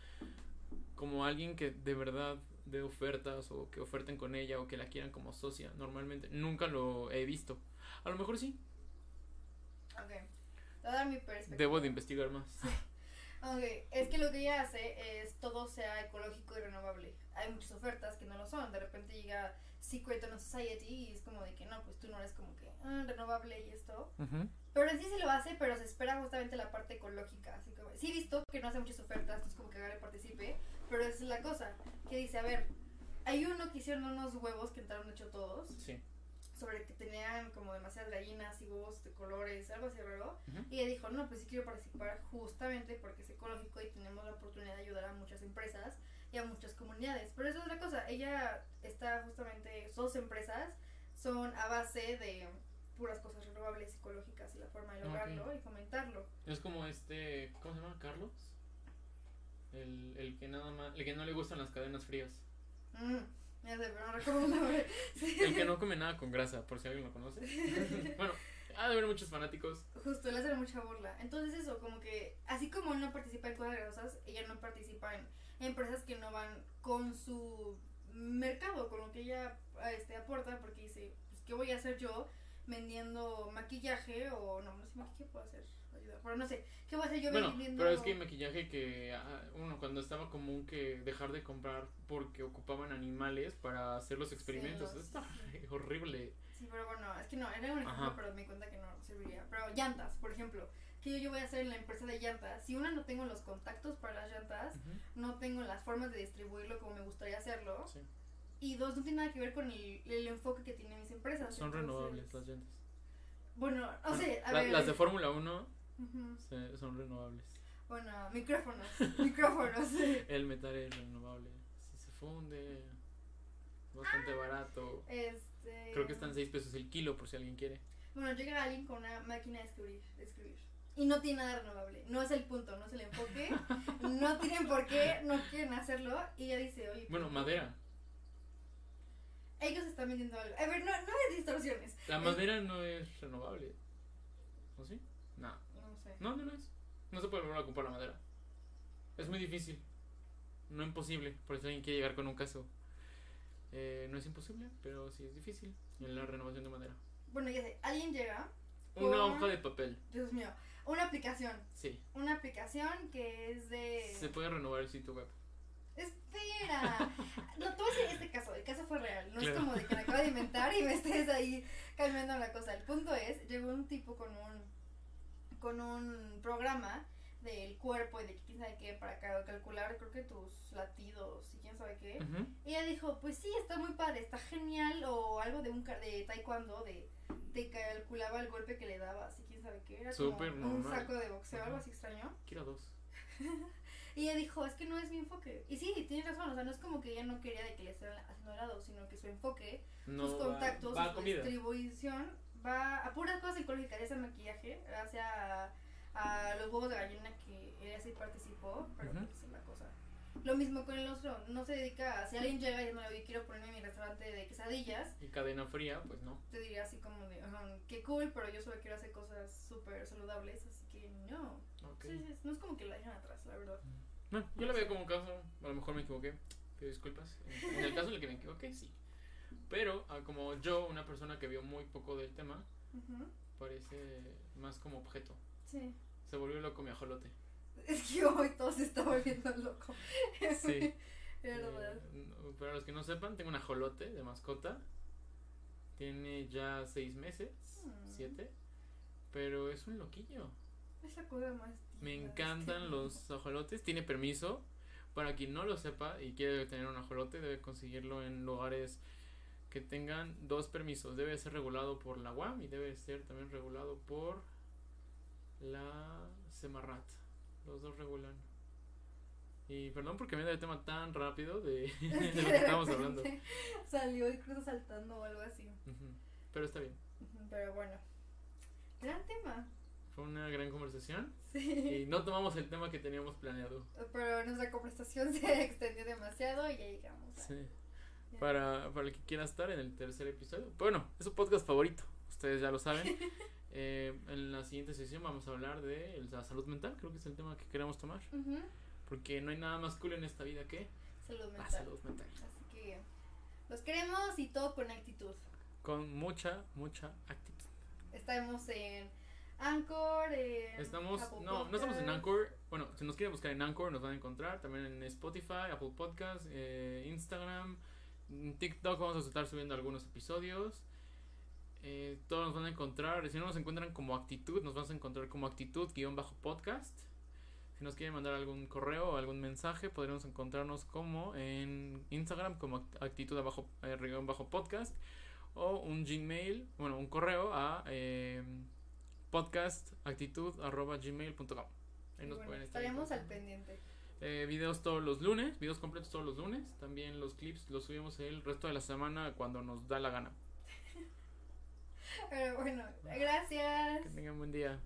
Como alguien que de verdad de ofertas o que oferten con ella o que la quieran como socia. Normalmente. Nunca lo he visto. A lo mejor sí. Ok, voy a dar mi perspectiva. Debo de investigar más. Ok, es que lo que ella hace es todo sea ecológico y renovable. Hay muchas ofertas que no lo son. De repente llega Secret on Society y es como de que no, pues tú no eres como que ah, renovable y esto. Ujú. Pero en sí se lo hace, pero se espera justamente la parte ecológica. Así como, sí he visto que no hace muchas ofertas, es como que Gale participe, pero esa es la cosa. Que dice, a ver, hay uno que hicieron unos huevos que entraron hecho todos, Sí. sobre que tenían como demasiadas gallinas y huevos de colores, algo así raro. Y ella dijo, no, pues sí quiero participar justamente porque es ecológico y tenemos la oportunidad de ayudar a muchas empresas y a muchas comunidades. Pero eso es otra cosa, ella está justamente, sus empresas son a base de puras cosas renovables, ecológicas y la forma de lograrlo y fomentarlo. Es como este, ¿cómo se llama? Carlos. El, el que nada más, el que no le gustan las cadenas frías. Mm, ya sé, pero no recuerdo el nombre. Sí. [LAUGHS] El que no come nada con grasa, por si alguien lo conoce. [LAUGHS] bueno, ha de haber muchos fanáticos. Justo, le hacen mucha burla. Entonces eso, como que, así como no participa en cosas grasosas, ella no participa en empresas que no van con su mercado, con lo que ella este, aporta, porque dice, pues, ¿qué voy a hacer yo vendiendo maquillaje? O no, no sé maquillaje puedo hacer, pero no sé, ¿qué voy a hacer yo Bueno, vendiendo? pero es que hay maquillaje que, ah, uno, cuando estaba común que dejar de comprar porque ocupaban animales para hacer los experimentos. los- Está [LAUGHS] horrible. Sí, pero bueno, es que no, era un ejemplo, Ajá. pero me di cuenta que no serviría. Pero llantas, por ejemplo, que yo, voy a hacer en la empresa de llantas, si una no tengo los contactos para las llantas, Ujú. no tengo las formas de distribuirlo como me gustaría hacerlo. Sí. Y dos, no tiene nada que ver con el, el enfoque que tienen mis empresas. Son entonces- renovables las llantas. Bueno, o sea, a La- ver. las de Fórmula 1 Se- son renovables. Bueno, micrófonos, [LAUGHS] micrófonos. El metal es renovable. Si se funde, bastante barato. Este. Creo que están 6 pesos el kilo por si alguien quiere. Bueno, llega alguien con una máquina de escribir, de escribir. Y no tiene nada renovable. No es el punto, no es el enfoque. [LAUGHS] no tienen por qué, no quieren hacerlo. Y ella dice, oye. Bueno, madera. Ellos están vendiendo algo. A ver, no, no es distorsiones. La madera no es renovable. ¿O sí? No. No. No, no lo es. No se puede volver a comprar la madera. Es muy difícil. No imposible. Por eso alguien quiere llegar con un caso. Eh, no es imposible, pero sí es difícil. En la renovación de madera. Bueno, ya sé, alguien llega. Una Con- hoja de papel. Dios mío. Una aplicación. Sí. Una aplicación que es de. Se puede renovar el sitio web. Espera. No, tú a este caso. El caso fue real. No es como de que me acabo de inventar y me estés ahí cambiando la cosa. El punto es, llegó un tipo con un con un programa del cuerpo y de quién sabe qué para ca- calcular creo que tus latidos y quién sabe qué. Ujú. Y ella dijo, pues sí, está muy padre, está genial o algo de un de taekwondo de te calculaba el golpe que le dabas y quién sabe qué. Era Súper como un normal. saco de boxeo, algo Ajá. así extraño. Quiero dos. [LAUGHS] Y ella dijo, es que no es mi enfoque. Y sí, tiene razón, o sea, no es como que ella no quería de que le estuvieran haciendo helado, sino que su enfoque, No sus va- contactos, va a su comida. distribución va a puras cosas ecológicas, sea maquillaje, sea a, a los huevos de gallina que ella sí participó, pero Ujú. pues es la cosa. Lo mismo con el otro, no se dedica a, si alguien llega y dice, no, yo quiero ponerme mi restaurante de quesadillas, Y cadena fría, pues no. te diría así como de, "Ajá, qué cool, pero yo solo quiero hacer cosas súper saludables, así que no. Ok. Sí, sí, no es como que la dejan atrás, la verdad. Bueno, yo lo veo como un caso, a lo mejor me equivoqué, pido disculpas. En en el caso en el que me equivoqué, sí. Pero ah, como yo, una persona que vio muy poco del tema, parece más como objeto. Sí. Se volvió loco mi ajolote. Es que hoy todo se está volviendo loco. Sí. [LAUGHS] verdad. Eh, no- para los que no sepan, tengo un ajolote de mascota. Tiene ya seis meses, Mm. siete. Pero es un loquillo. Es la cosa más. Me de encantan este los ajolotes. Tiene permiso. Para quien no lo sepa y quiere tener un ajolote, debe conseguirlo en lugares que tengan dos permisos. Debe ser regulado por la UAM y debe ser también regulado por la Semarrat. Los dos regulan. Y perdón porque me da el tema tan rápido de, [LAUGHS] de lo que estamos hablando. [LAUGHS] Salió cruzó saltando o algo así. Pero está bien. Pero bueno. Gran tema. Fue una gran conversación. Sí. Y no tomamos el tema que teníamos planeado. Pero nuestra conversación [LAUGHS] se extendió demasiado y ya llegamos. a- Sí. Para, para el que quiera estar en el tercer episodio. Bueno, es su podcast favorito. Ustedes ya lo saben. [LAUGHS] Eh, en la siguiente sesión vamos a hablar de la salud mental. Creo que es el tema que queremos tomar. Porque no hay nada más cool en esta vida que Salud la mental. salud mental. Así que los queremos y todo con actitud. Con mucha, mucha actitud. Estamos en Anchor. En Estamos, Apple no, no estamos en Podcast. Anchor. Bueno, si nos quieren buscar en Anchor, nos van a encontrar. También en Spotify, Apple Podcast, eh, Instagram, en TikTok. Vamos a estar subiendo algunos episodios. Eh, todos nos van a encontrar. Si no nos encuentran como actitud, nos vas a encontrar como actitud-podcast. Si nos quieren mandar algún correo o algún mensaje, podremos encontrarnos como en Instagram, como act- actitud abajo, eh, guion bajo podcast. O un Gmail, bueno, un correo a eh, podcastactitud.gmail.com. Ahí nos bueno, pueden estar estaremos al pendiente. Eh, videos todos los lunes, videos completos todos los lunes. También los clips los subimos el resto de la semana cuando nos da la gana. [LAUGHS] Pero bueno, gracias. Que tengan buen día.